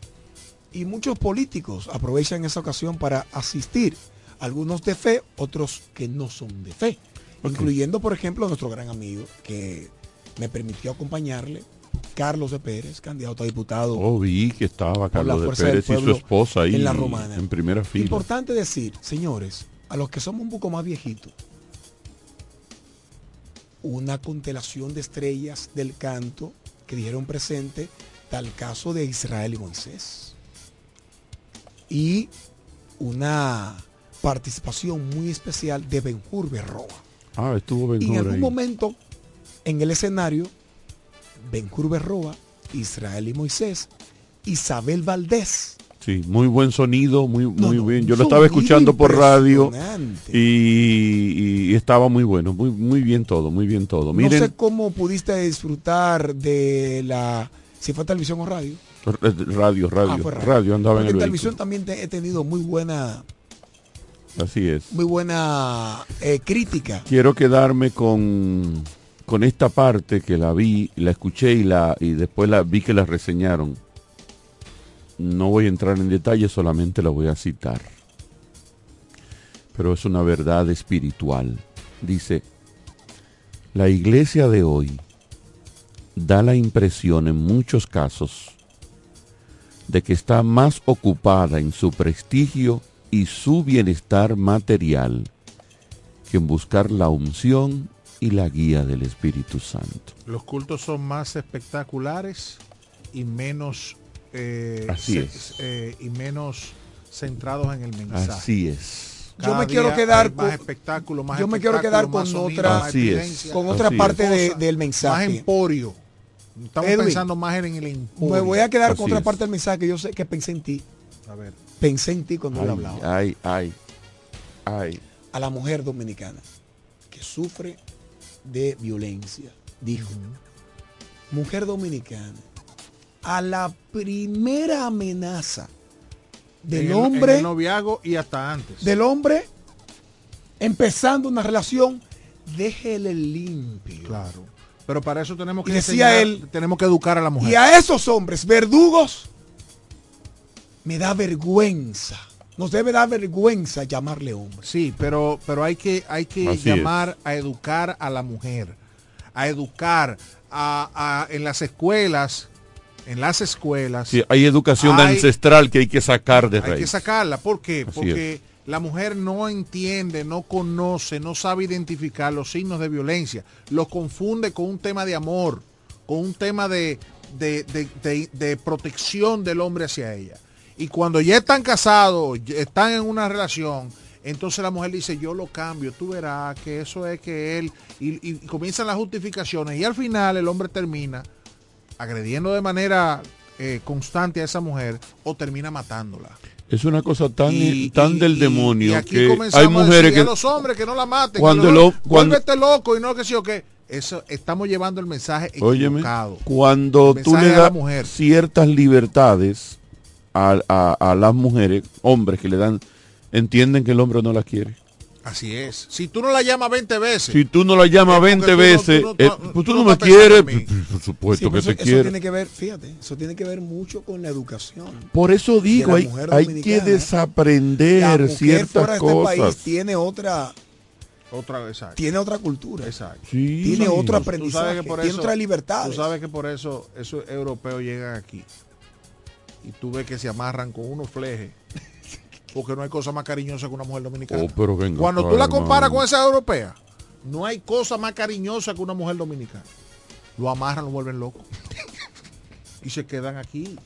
y muchos políticos aprovechan esa ocasión para asistir, algunos de fe, otros que no son de fe, incluyendo por ejemplo a nuestro gran amigo que me permitió acompañarle Carlos de Pérez, candidato a diputado. Oh, vi que estaba Carlos de Pérez y su esposa ahí en la Romana. en primera fila. Importante decir, señores, a los que somos un poco más viejitos, una constelación de estrellas del canto que dijeron presente tal caso de Israel y Moisés. Y una participación muy especial de Benjur Berroa. Ah, estuvo Ben Y en algún ahí. momento, en el escenario, Benjur Berroa, Israel y Moisés, Isabel Valdés. Sí, muy buen sonido, muy, muy bien. Yo lo estaba escuchando por radio y, y estaba muy bueno, muy, muy bien todo, muy bien todo. Miren, No sé cómo pudiste disfrutar de la, si fue televisión o radio. Radio, radio, Ah, fue radio, andaba en el vehículo. televisión también te- he tenido muy buena, Así es. muy buena eh, crítica. Quiero quedarme con, con esta parte que la vi, la escuché y, la, y después la vi que la reseñaron. No voy a entrar en detalle, solamente la voy a citar. Pero es una verdad espiritual. Dice, la iglesia de hoy da la impresión en muchos casos de que está más ocupada en su prestigio y su bienestar material que en buscar la unción y la guía del Espíritu Santo. Los cultos son más espectaculares y menos eh, Así es. eh, y menos centrados en el mensaje. Así es. Yo me quiero quedar más con- espectáculo, más yo me quiero quedar más con sonido, otra- más Así es. evidencia, Con otra parte de- del Más mensaje. emporio. Estamos Edwin, pensando más en el emporio. Me voy a quedar Así con otra es. parte del mensaje que yo sé que pensé en ti. A ver. Pensé en ti cuando Ay, hablaba. ay, ay, ay. A la mujer dominicana que sufre de violencia. Dijo, mujer dominicana, a la primera amenaza del En el- en hombre, el noviazgo y hasta antes. del hombre empezando una relación, déjele limpio. Claro. Pero para eso tenemos que Y decía enseñar- él- tenemos que educar a la mujer. Y a esos hombres verdugos me da vergüenza. Nos debe dar vergüenza llamarle hombre. Sí, pero, pero hay que, hay que Así llamar a educar a la mujer, a educar a, a- en las escuelas, en las escuelas. Sí, hay educación Hay- ancestral que hay que sacar de hay raíz. que sacarla. ¿Por qué? Así Porque la mujer no entiende, no conoce, no sabe identificar los signos de violencia. Los confunde con un tema de amor, con un tema de, de- de- protección del hombre hacia ella. Y cuando ya están casados, están en una relación, entonces la mujer dice, yo lo cambio, tú verás que eso es que él, y, y comienzan las justificaciones, y al final el hombre termina agrediendo de manera eh, constante a esa mujer o termina matándola. Es una cosa tan, Y- tan y- del demonio y aquí que hay a mujeres decirle que a los hombres que no la maten. Cuando que hom- cuando- vuélvete loco y no que sí o qué. Eso estamos llevando el mensaje Óyeme, equivocado. cuando tú le a das mujer. ciertas libertades a, a- a las mujeres, hombres que le dan, entienden que el hombre no la quiere. Así es. Si tú no la llamas 20 veces. Si tú no la llamas Es porque 20 tú no- veces, tú no- eh, tú- pues tú tú no no me quieres, en mí. por supuesto Sí, que pero te eso, eso tiene que ver, fíjate, eso tiene que ver mucho con la educación. Por eso digo, la hay, hay que. La desaprender mujer ciertas fuera de este país tiene otra, Otra exacto. tiene otra cultura. Exacto. Sí. Tiene otro Tú sabes aprendizaje, por tiene eso- otra libertad. Tú sabes que por eso esos europeos llegan aquí. Y tú ves que se amarran con unos flejes. Porque no hay cosa más cariñosa que una mujer dominicana. Oh, pero venga Cuando tú la comparas con esa europea, no hay cosa más cariñosa que una mujer dominicana. Lo amarran, lo vuelven loco. y se quedan aquí.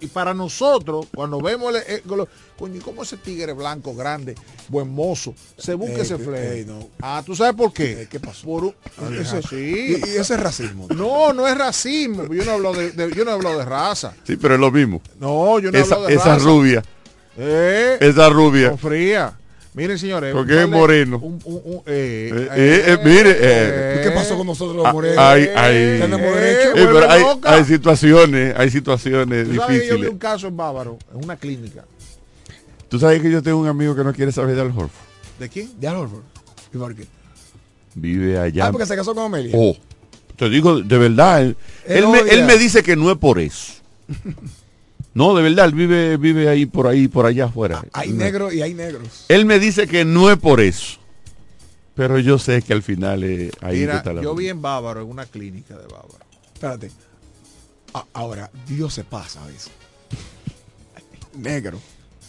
Y para nosotros, cuando vemos, el, el- lo- coño, ¿y ¿cómo ese tigre blanco, grande, buen mozo, se busca Eh, ese eh, fleje? no. Ah, ¿tú sabes por qué? Eh, ¿Qué pasó? Por un- Eso- Sí. y, y ese es racismo. No, no es racismo. Yo no hablo de, de- yo no hablo de raza. Sí, pero es lo mismo. No, yo no esa, hablo de esa raza. rubia, Eh, esa rubia. con fría. Miren, señores. Porque es moreno. un- un- un- eh, Eh, eh, eh, mire, eh. ¿Y ¿Qué pasó con nosotros los Ah, morenos? hay, hay, Tenemos Eh, derecho. Eh, pero vuelve hay, situaciones, hay situaciones ¿Tú sabes que yo vi difíciles. un caso en Bávaro, en una clínica. Tú sabes que yo tengo un amigo que no quiere saber de Al Horford. ¿De quién? De Al Horford. ¿Y por qué? Vive allá. Ah, porque se casó con Amelia. Oh, te digo, de verdad, él, Él él me, odia. él me dice que no es por eso. No, de verdad, él vive, vive ahí, por ahí, por allá afuera. Hay No. negros y hay negros. Él me dice que no es por eso. Pero yo sé que al final eh, ahí Mira, está la yo vi en Bávaro, en una clínica de Bávaro. Espérate. A- Ahora, Dios se pasa a veces. Negro,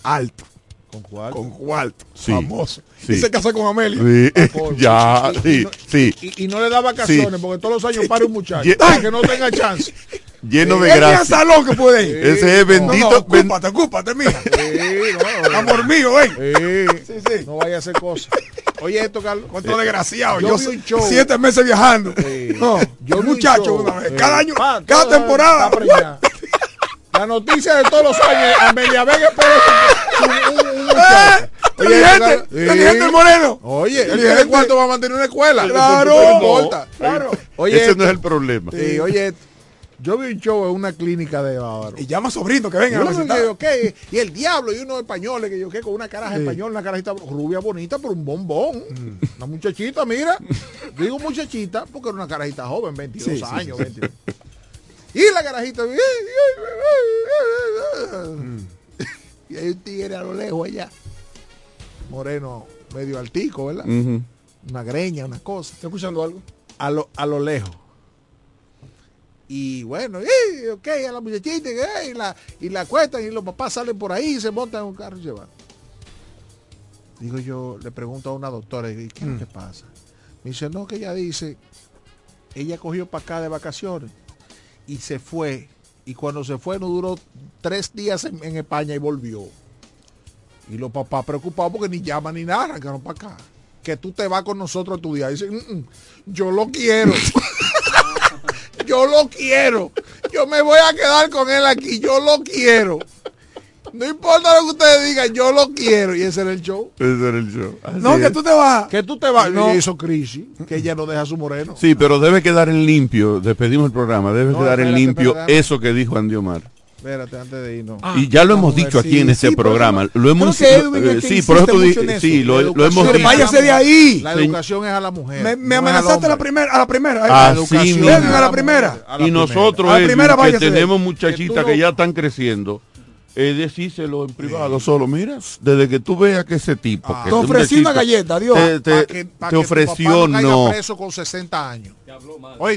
alto. ¿Con cuál? Con cuarto, Sí, famoso. sí. Y se casó con Amelia. Sí, ya, Y- y sí, no- sí. Y, y no le da vacaciones Sí. porque todos los años para un muchacho. Para que no tenga chance. Lleno de gracia. salón que puede ir. Ese es bendito. No, no, ocúpate, ocúpate, mía. Sí, no, Amor mío, ven. Sí, No vaya a hacer cosas. Oye, esto, Carlos. Cuánto desgraciado. Yo Yo, vi un show. siete meses viajando. Sí. No, Yo un muchacho, show. una vez. Sí. cada año, cada temporada. La noticia de todos los años, Amelia Vega un, un- un muchacho. Oye, gente, Sí. inteligente el moreno. Oye, ¿el Inteligente. cuánto va a mantener una escuela? Claro. No importa. Claro. Oye, Ese esto- no es el problema. Sí, oye, yo vi un show en una clínica de Bávaro. Y llama sobrino que venga a yo, ¿qué? Y el diablo, y unos españoles que yo qué con una caraja Sí. española, una carajita rubia bonita, pero un bombón. Una muchachita, mira. Digo muchachita porque era una carajita joven, 22 Sí, sí, años. sí. 22. Y la carajita. Y hay un tigre a lo lejos allá. Moreno, medio altico, ¿verdad? Una greña, una cosa. ¿Está escuchando algo? A lo, a lo lejos. Y bueno, y, ok, a la muchachita, y, la, y la cuestan y los papás salen por ahí y se montan en un carro y se van. Digo yo, le pregunto a una doctora, ¿y qué es lo que pasa? Me dice, no, que ella dice, ella cogió para acá de vacaciones y se fue. Y cuando se fue no duró tres días en, en España y volvió. Y los papás preocupados porque ni llaman ni nada, arrancaron para acá. Que tú te vas con nosotros a estudiar. Dicen, "Mm, mm, yo lo quiero. yo lo quiero. Yo me voy a quedar con él aquí. Yo lo quiero. No importa lo que ustedes digan, yo lo quiero. Y ese era el show. Ese era el show. Así No, que tú te vas. Que tú te vas. No. Hizo crisis. Que ella no deja a su moreno. Sí, pero debe quedar en limpio. Despedimos el programa. Debe No, quedar en limpio espérate. eso que dijo Andy Omar. Espérate, antes de irnos. Ah, y ya lo hemos mujer, dicho aquí sí, en este sí, programa. Lo hemos creo que Edwin es eh, que sí, por eso sí, lo, lo hemos dicho. Váyase de ahí. La Sí. educación es a la mujer. Me, no amenazaste a la primera, a la primera. Educación a la primera. A la Y nosotros, A la Edwin, primera que tenemos muchachitas que, no- ya están creciendo, es decírselo en privado solo. Mira, desde que tú veas que ese tipo... Ah. que Te ofrecí una galleta, Dios. Te, te- Pa' que- pa' te que tu ofreció, papá no. caiga no. preso con 60 años.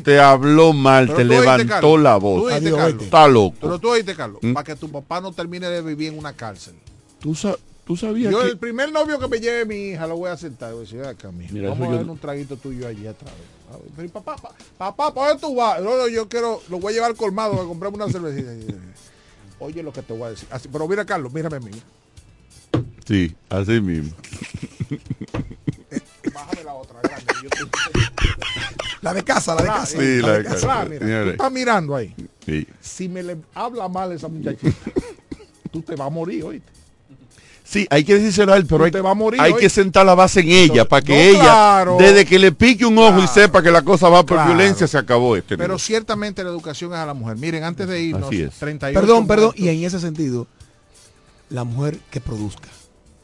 Te habló mal, Pero te tú oíste, levantó Carlos. la Tú voz. oíste, Adiós, Carlos. Está loco. Pero tú oíste, Carlos, ¿Mm? para que tu papá no termine de vivir en una cárcel. ¿Tú, sa- tú sabías Yo que... el primer novio que me lleve mi hija lo voy a sentar. Voy a decir, acá, mijo, Mira, vamos eso a yo ver un traguito tuyo allí atrás. A ver, pero, papá, pa- papá, ¿para dónde tú vas? No, no, yo quiero, lo voy a llevar al colmado a comprarme una cervecita. Oye lo que te voy a decir. Así, pero mira, Carlos, mírame a mí. Sí, así mismo. Bájame la otra, grande. Yo te- La de casa, la de casa. Sí, la de casa. mira, Mira, tú estás mirando ahí. Sí. Si me le habla mal esa muchachita, tú te vas a morir, oíste. Sí, hay que decírselo a él, pero hay, te vas a morir hay hoy. que sentar la base en ella, para que No, ella, claro. desde que le pique un ojo y sepa que la cosa va por Claro. violencia, se acabó este. Pero negocio. ciertamente la educación es a la mujer. Miren, antes de irnos, Así es. 38 Perdón, perdón. muertos. Y en ese sentido, la mujer que produzca.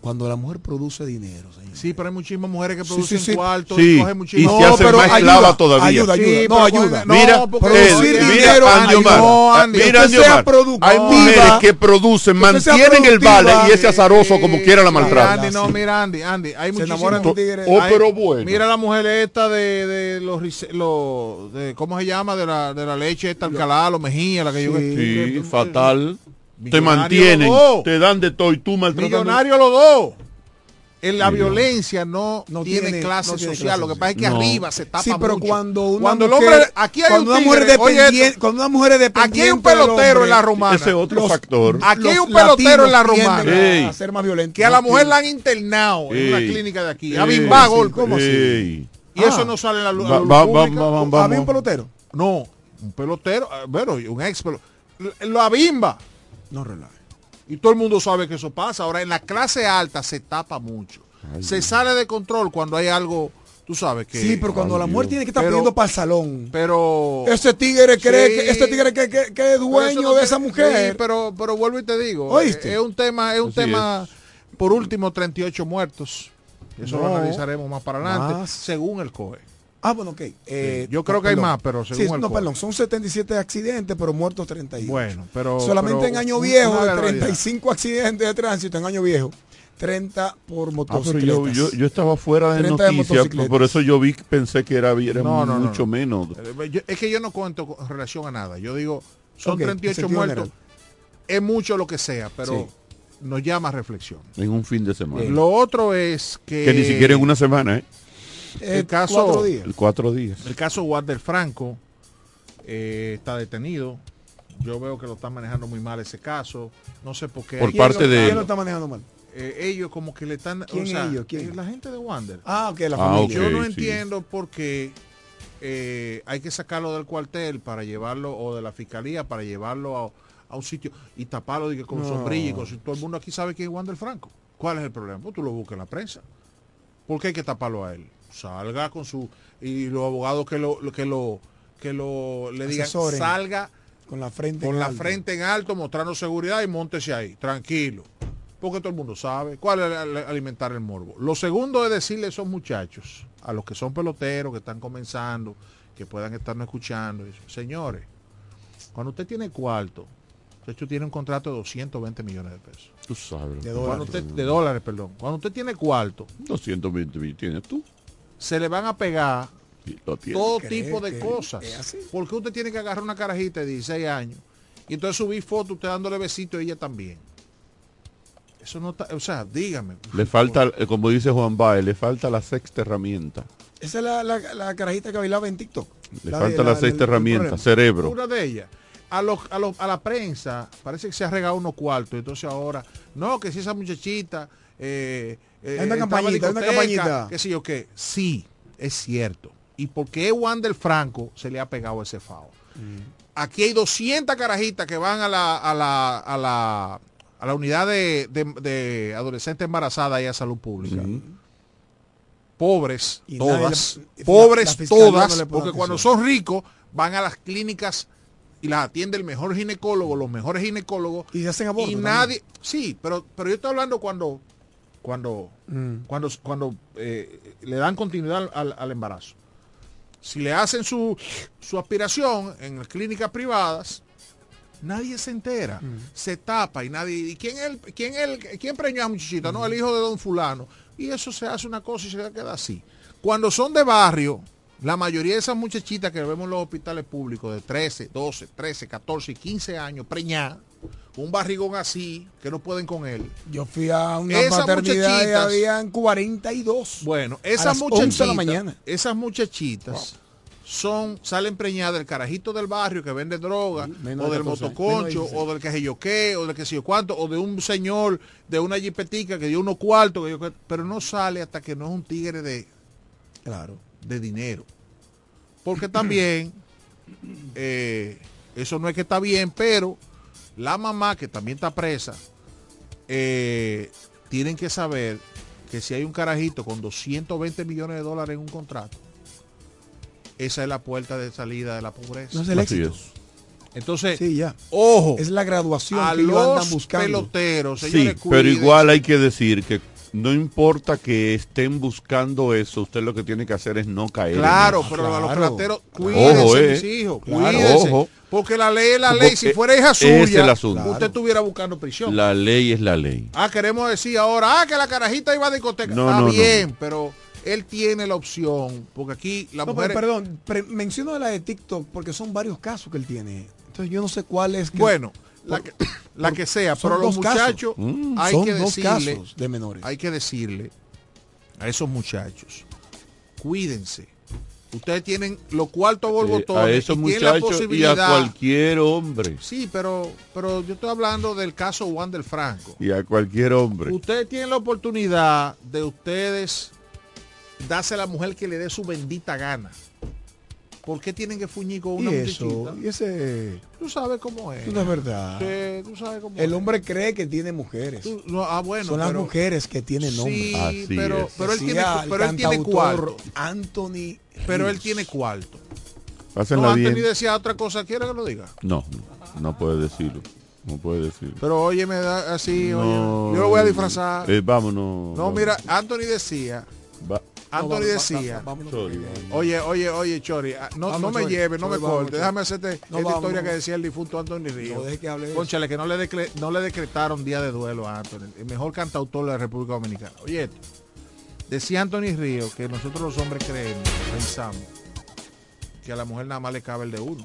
Cuando la mujer produce dinero, señor. Sí, pero hay muchísimas mujeres que Sí, producen sí, sí. cuartos Sí, y cogen y muchísimo. se hace más esclava todavía. Ayuda, ayuda. Sí, no, pero ayuda. no, mira, Ed, producir mira, dinero Andy Omar, no, Andy, mira, que Andy sea Omar, hay mujeres que producen, mantienen el vale y ese azaroso como quiera la Sí, maltrata. Andy, no, mira, Andy, Andy, hay muchísimas. enamoran de un tigre. Oh, pero bueno. Mira la mujer esta de, de los, rise- los de, ¿cómo se llama? De la, de la leche esta Alcalá, los Mejía, la que yo Sí, fatal. Te mantienen, te dan de todo y tú maltratando. Millonario los dos. En la violencia no, No tiene, tiene- clase no tiene social. clase lo que pasa es que No. arriba se tapa Sí, pero mucho. cuando una cuando mujer, el hombre aquí hay cuando un una mujer tigre, oye esto, dependiente, cuando una mujer es dependiente aquí hay un pelotero hombre, en la romana. Ese otro Los- factor. Aquí hay un pelotero en la romana. Ey. a ser más violentos. que a la mujer la han internado en una clínica de aquí. Ey. A Bimba, gol. ¿cómo así? Y eso Ah. no sale en la luz. Va- luz va- va- pública. va- va- ¿Había vamos. un pelotero? No, un pelotero, eh, bueno, un ex pelotero. La bimba. No relaje. Y todo el mundo sabe que eso pasa. Ahora, en la clase alta se tapa mucho. se sale de control cuando hay algo, tú sabes que... Sí, pero cuando la mujer tiene que estar Pero- pidiendo para el salón. Pero... Ese tigre cree Sí. que ese tigre que, que- que es dueño no de esa mujer. sí, pero, pero vuelvo y te digo. ¿Oíste? Es un tema, es un Así tema, por último, 38 muertos. Eso lo analizaremos más para adelante, Más. según el COE. Ah, bueno, ok. Eh, yo creo que hay perdón. más, pero según Sí, el no, perdón, son 77 accidentes, pero muertos 31. Bueno, pero... Solamente pero en año viejo, de barbaridad. 35 accidentes de tránsito en año viejo, 30 por Ah, pero motocicletas. yo, yo, yo estaba fuera de 30 de noticias, por eso yo vi, pensé que era, era No, no, mucho no. menos. Eh, es que yo no cuento con relación a nada. Yo digo Son Ok, 38 sentido muertos. general. Es mucho lo que sea, pero Sí. nos llama a reflexión. En un fin de semana. Lo otro es que... Que ni siquiera en una semana, ¿eh? El caso, El cuatro días. El caso Walter Franco eh, está detenido. Yo veo que lo están manejando muy mal ese caso. No sé por qué. Por parte de- ¿Quién lo está manejando mal? Eh, ellos como que le están... ¿Quién o sea, ellos? ¿Quién? eh, La gente de Wander. Ah, ok, la Ah, familia. Yo no sí. entiendo por qué eh, hay que sacarlo del cuartel para llevarlo, o de la fiscalía para llevarlo a, a un sitio y taparlo de que con No. sombrilla y con si todo el mundo aquí sabe quién es Wander Franco. ¿Cuál es el problema? Pues tú lo buscas en la prensa. ¿Por qué hay que taparlo a él? Salga con su y los abogados que lo, que lo que lo le digan Asesoren. salga Con la frente con en la alto. frente en alto mostrando seguridad y montese ahí, tranquilo. Porque todo el mundo sabe cuál es alimentar el morbo. Lo segundo es decirle a esos muchachos, a los que son peloteros, que están comenzando, que puedan estarnos escuchando, eso, señores, cuando usted tiene cuarto, de hecho tiene un contrato de 220 millones de pesos. Tú sabes. De dólares. usted, de dólares, perdón. Cuando usted tiene cuarto, 220 mil tienes tú. Se le van a pegar todo ¿Cree tipo de cosas. Porque usted tiene que agarrar una carajita de 16 años y entonces subir fotos usted dándole besitos a ella también. Eso no está, o sea, dígame. Le falta, eh, como dice Juan Baez, le falta la sexta herramienta. Esa es la, la, la carajita que bailaba en TikTok. Le La falta de- la, la- sexta herramienta, cerebro. Una de ellas. A, los, a, los- a la prensa parece que se ha regado unos cuartos. Entonces ahora, no, que si esa muchachita... Eh, eh, Hay una campañita, hay una campañita. qué sé yo qué. Sí, es cierto. Y porque Wander Franco se le ha pegado ese fao. Aquí hay 200 carajitas que van a la, a la, a la, a la unidad de, de, de adolescentes embarazadas y a salud pública. Pobres, Y todas. la- pobres, no todas. porque cuando son ricos van a las clínicas y las atiende el mejor ginecólogo, los mejores ginecólogos. Y se hacen abortos Y también. nadie, sí, pero, pero yo estoy hablando cuando, cuando, Mm. cuando, cuando eh, le dan continuidad al, al embarazo. Si le hacen su, su aspiración en las clínicas privadas, nadie se entera. Se tapa y nadie. ¿Y quién el, quién el, quién preñó a la muchachita? No, el hijo de don fulano. Y eso se hace una cosa y se queda así. Cuando son de barrio, la mayoría de esas muchachitas que vemos en los hospitales públicos de 13, 12, 13, 14 y 15 años, preñadas, un barrigón así, que no pueden con él. Yo fui a una Esas paternidad y habían 42. Bueno, esas las 11 muchachitas, de la mañana. esas muchachitas son, salen preñadas del carajito del barrio que vende droga, menos o de del 14, motoconcho, menos de 16. o del que sé yo qué, o del que sé yo cuánto, o de un señor de una jipetica que dio unos cuartos, que yo qué, pero no sale hasta que no es un tigre de, Claro. de dinero. Porque también, eh, eso no es que está bien, pero la mamá, que también está presa, eh, tienen que saber que si hay un carajito con 220 millones de dólares en un contrato, esa es la puerta de salida de la pobreza. No es el éxito. es. Entonces, Sí, ya. ojo, Es la graduación a que ellos andan los buscando. peloteros, Sí, señores, pero cuídense. igual hay que decir que no importa que estén buscando eso, usted lo que tiene que hacer es no caer. en Claro, eso. pero a los Claro. peloteros, cuídense, Ojo, eh. mis hijos, Claro, cuídense. ojo. Porque la ley es la ley. Si fuera hija es suya, el asunto. usted estuviera buscando prisión. La ley es la ley. Ah, queremos decir ahora, ah, que la carajita iba a discoteca. No, Está no, no. bien, pero él tiene la opción, porque aquí la No, mujer... pero perdón, pre- menciono la de TikTok porque son varios casos que él tiene. Entonces yo no sé cuál es. que- Bueno, la por- que, la que sea, pero los muchachos Mm. hay son que dos decirle, casos de menores. hay que decirle a esos muchachos, cuídense. Ustedes tienen los cuartos Eh, borbotones a esos y tienen la muchachos y a posibilidad. cualquier hombre. Sí, pero, pero yo estoy hablando del caso Juan del Franco. Y a cualquier hombre. Ustedes tienen la oportunidad de ustedes darse a la mujer que le dé su bendita gana. ¿Por qué tienen que fuñir con una y eso, muchachita? y ese Tú sabes cómo es. no es verdad. Sí, tú sabes cómo El es. hombre cree que tiene mujeres. Tú- no, ah, bueno, Son las mujeres que tienen nombres. Sí, Así pero, es. pero él tiene, pero él cuarto. Anthony. Pero él tiene cuarto. Pásenla No, Anthony bien. decía otra cosa. ¿Quiere que lo diga? No, no, puede decirlo. No puede decirlo. Pero oye, me da así. No, oye, yo lo voy a disfrazar. eh, vámonos. no, mira, Anthony decía. Va- Anthony decía. Oye, oye, oye, Chori, ah, no, Vamos, no me Chori. lleve, no Chori, me vamos, corte. Chori. Déjame hacerte No, esta vamos, historia vamos. que decía el difunto Anthony Ríos. No que. Conchale, que no le, no le decretaron día de duelo a Anthony, el mejor cantautor de la República Dominicana. Oye, esto, decía Anthony Ríos que nosotros los hombres creemos, pensamos, que a la mujer nada más le cabe el de uno.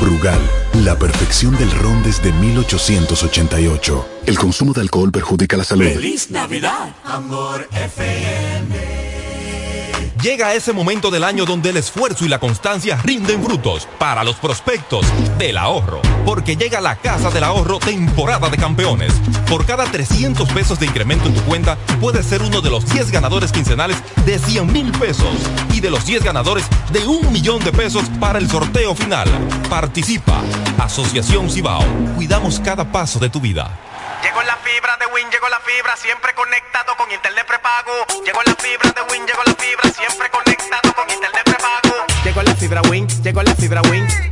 Brugal, la perfección del ron desde 1888. El consumo de alcohol perjudica la salud. ¡Feliz Navidad! Amor FM. Llega ese momento del año donde el esfuerzo y la constancia rinden frutos para los prospectos del ahorro. Porque llega la Casa del Ahorro temporada de campeones. Por cada 300 pesos de incremento en tu cuenta, puedes ser uno de los 10 ganadores quincenales de 100 mil pesos y de los 10 ganadores de un millón de pesos para el sorteo final. Participa. Asociación Cibao. Cuidamos cada paso de tu vida. Llegó la fibra de Win, llegó la fibra, siempre conectado con internet prepago. Llegó la fibra de Win, llegó la fibra, siempre conectado con internet prepago. Llegó la fibra Win, llegó la fibra Win.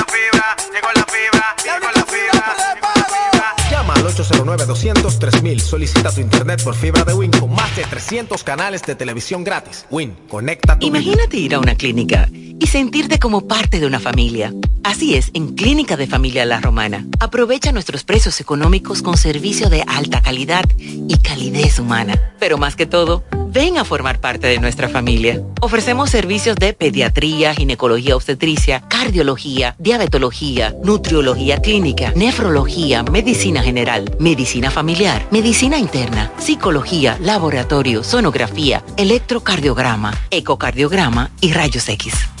809-200-3000. Solicita tu internet por fibra de Win con más de 300 canales de televisión gratis. Win, conecta tu Imagínate ir a una clínica y sentirte como parte de una familia. Así es, en Clínica de Familia La Romana. Aprovecha nuestros precios económicos con servicio de alta calidad y calidez humana. Pero más que todo, ven a formar parte de nuestra familia. Ofrecemos servicios de pediatría, ginecología obstetricia, cardiología, diabetología, nutriología clínica, nefrología, medicina general, medicina familiar, medicina interna, psicología, laboratorio, sonografía, electrocardiograma, ecocardiograma y rayos X.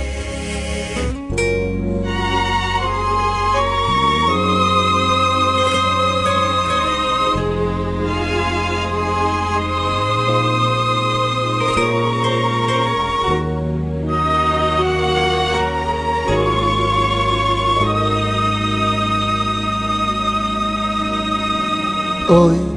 tôi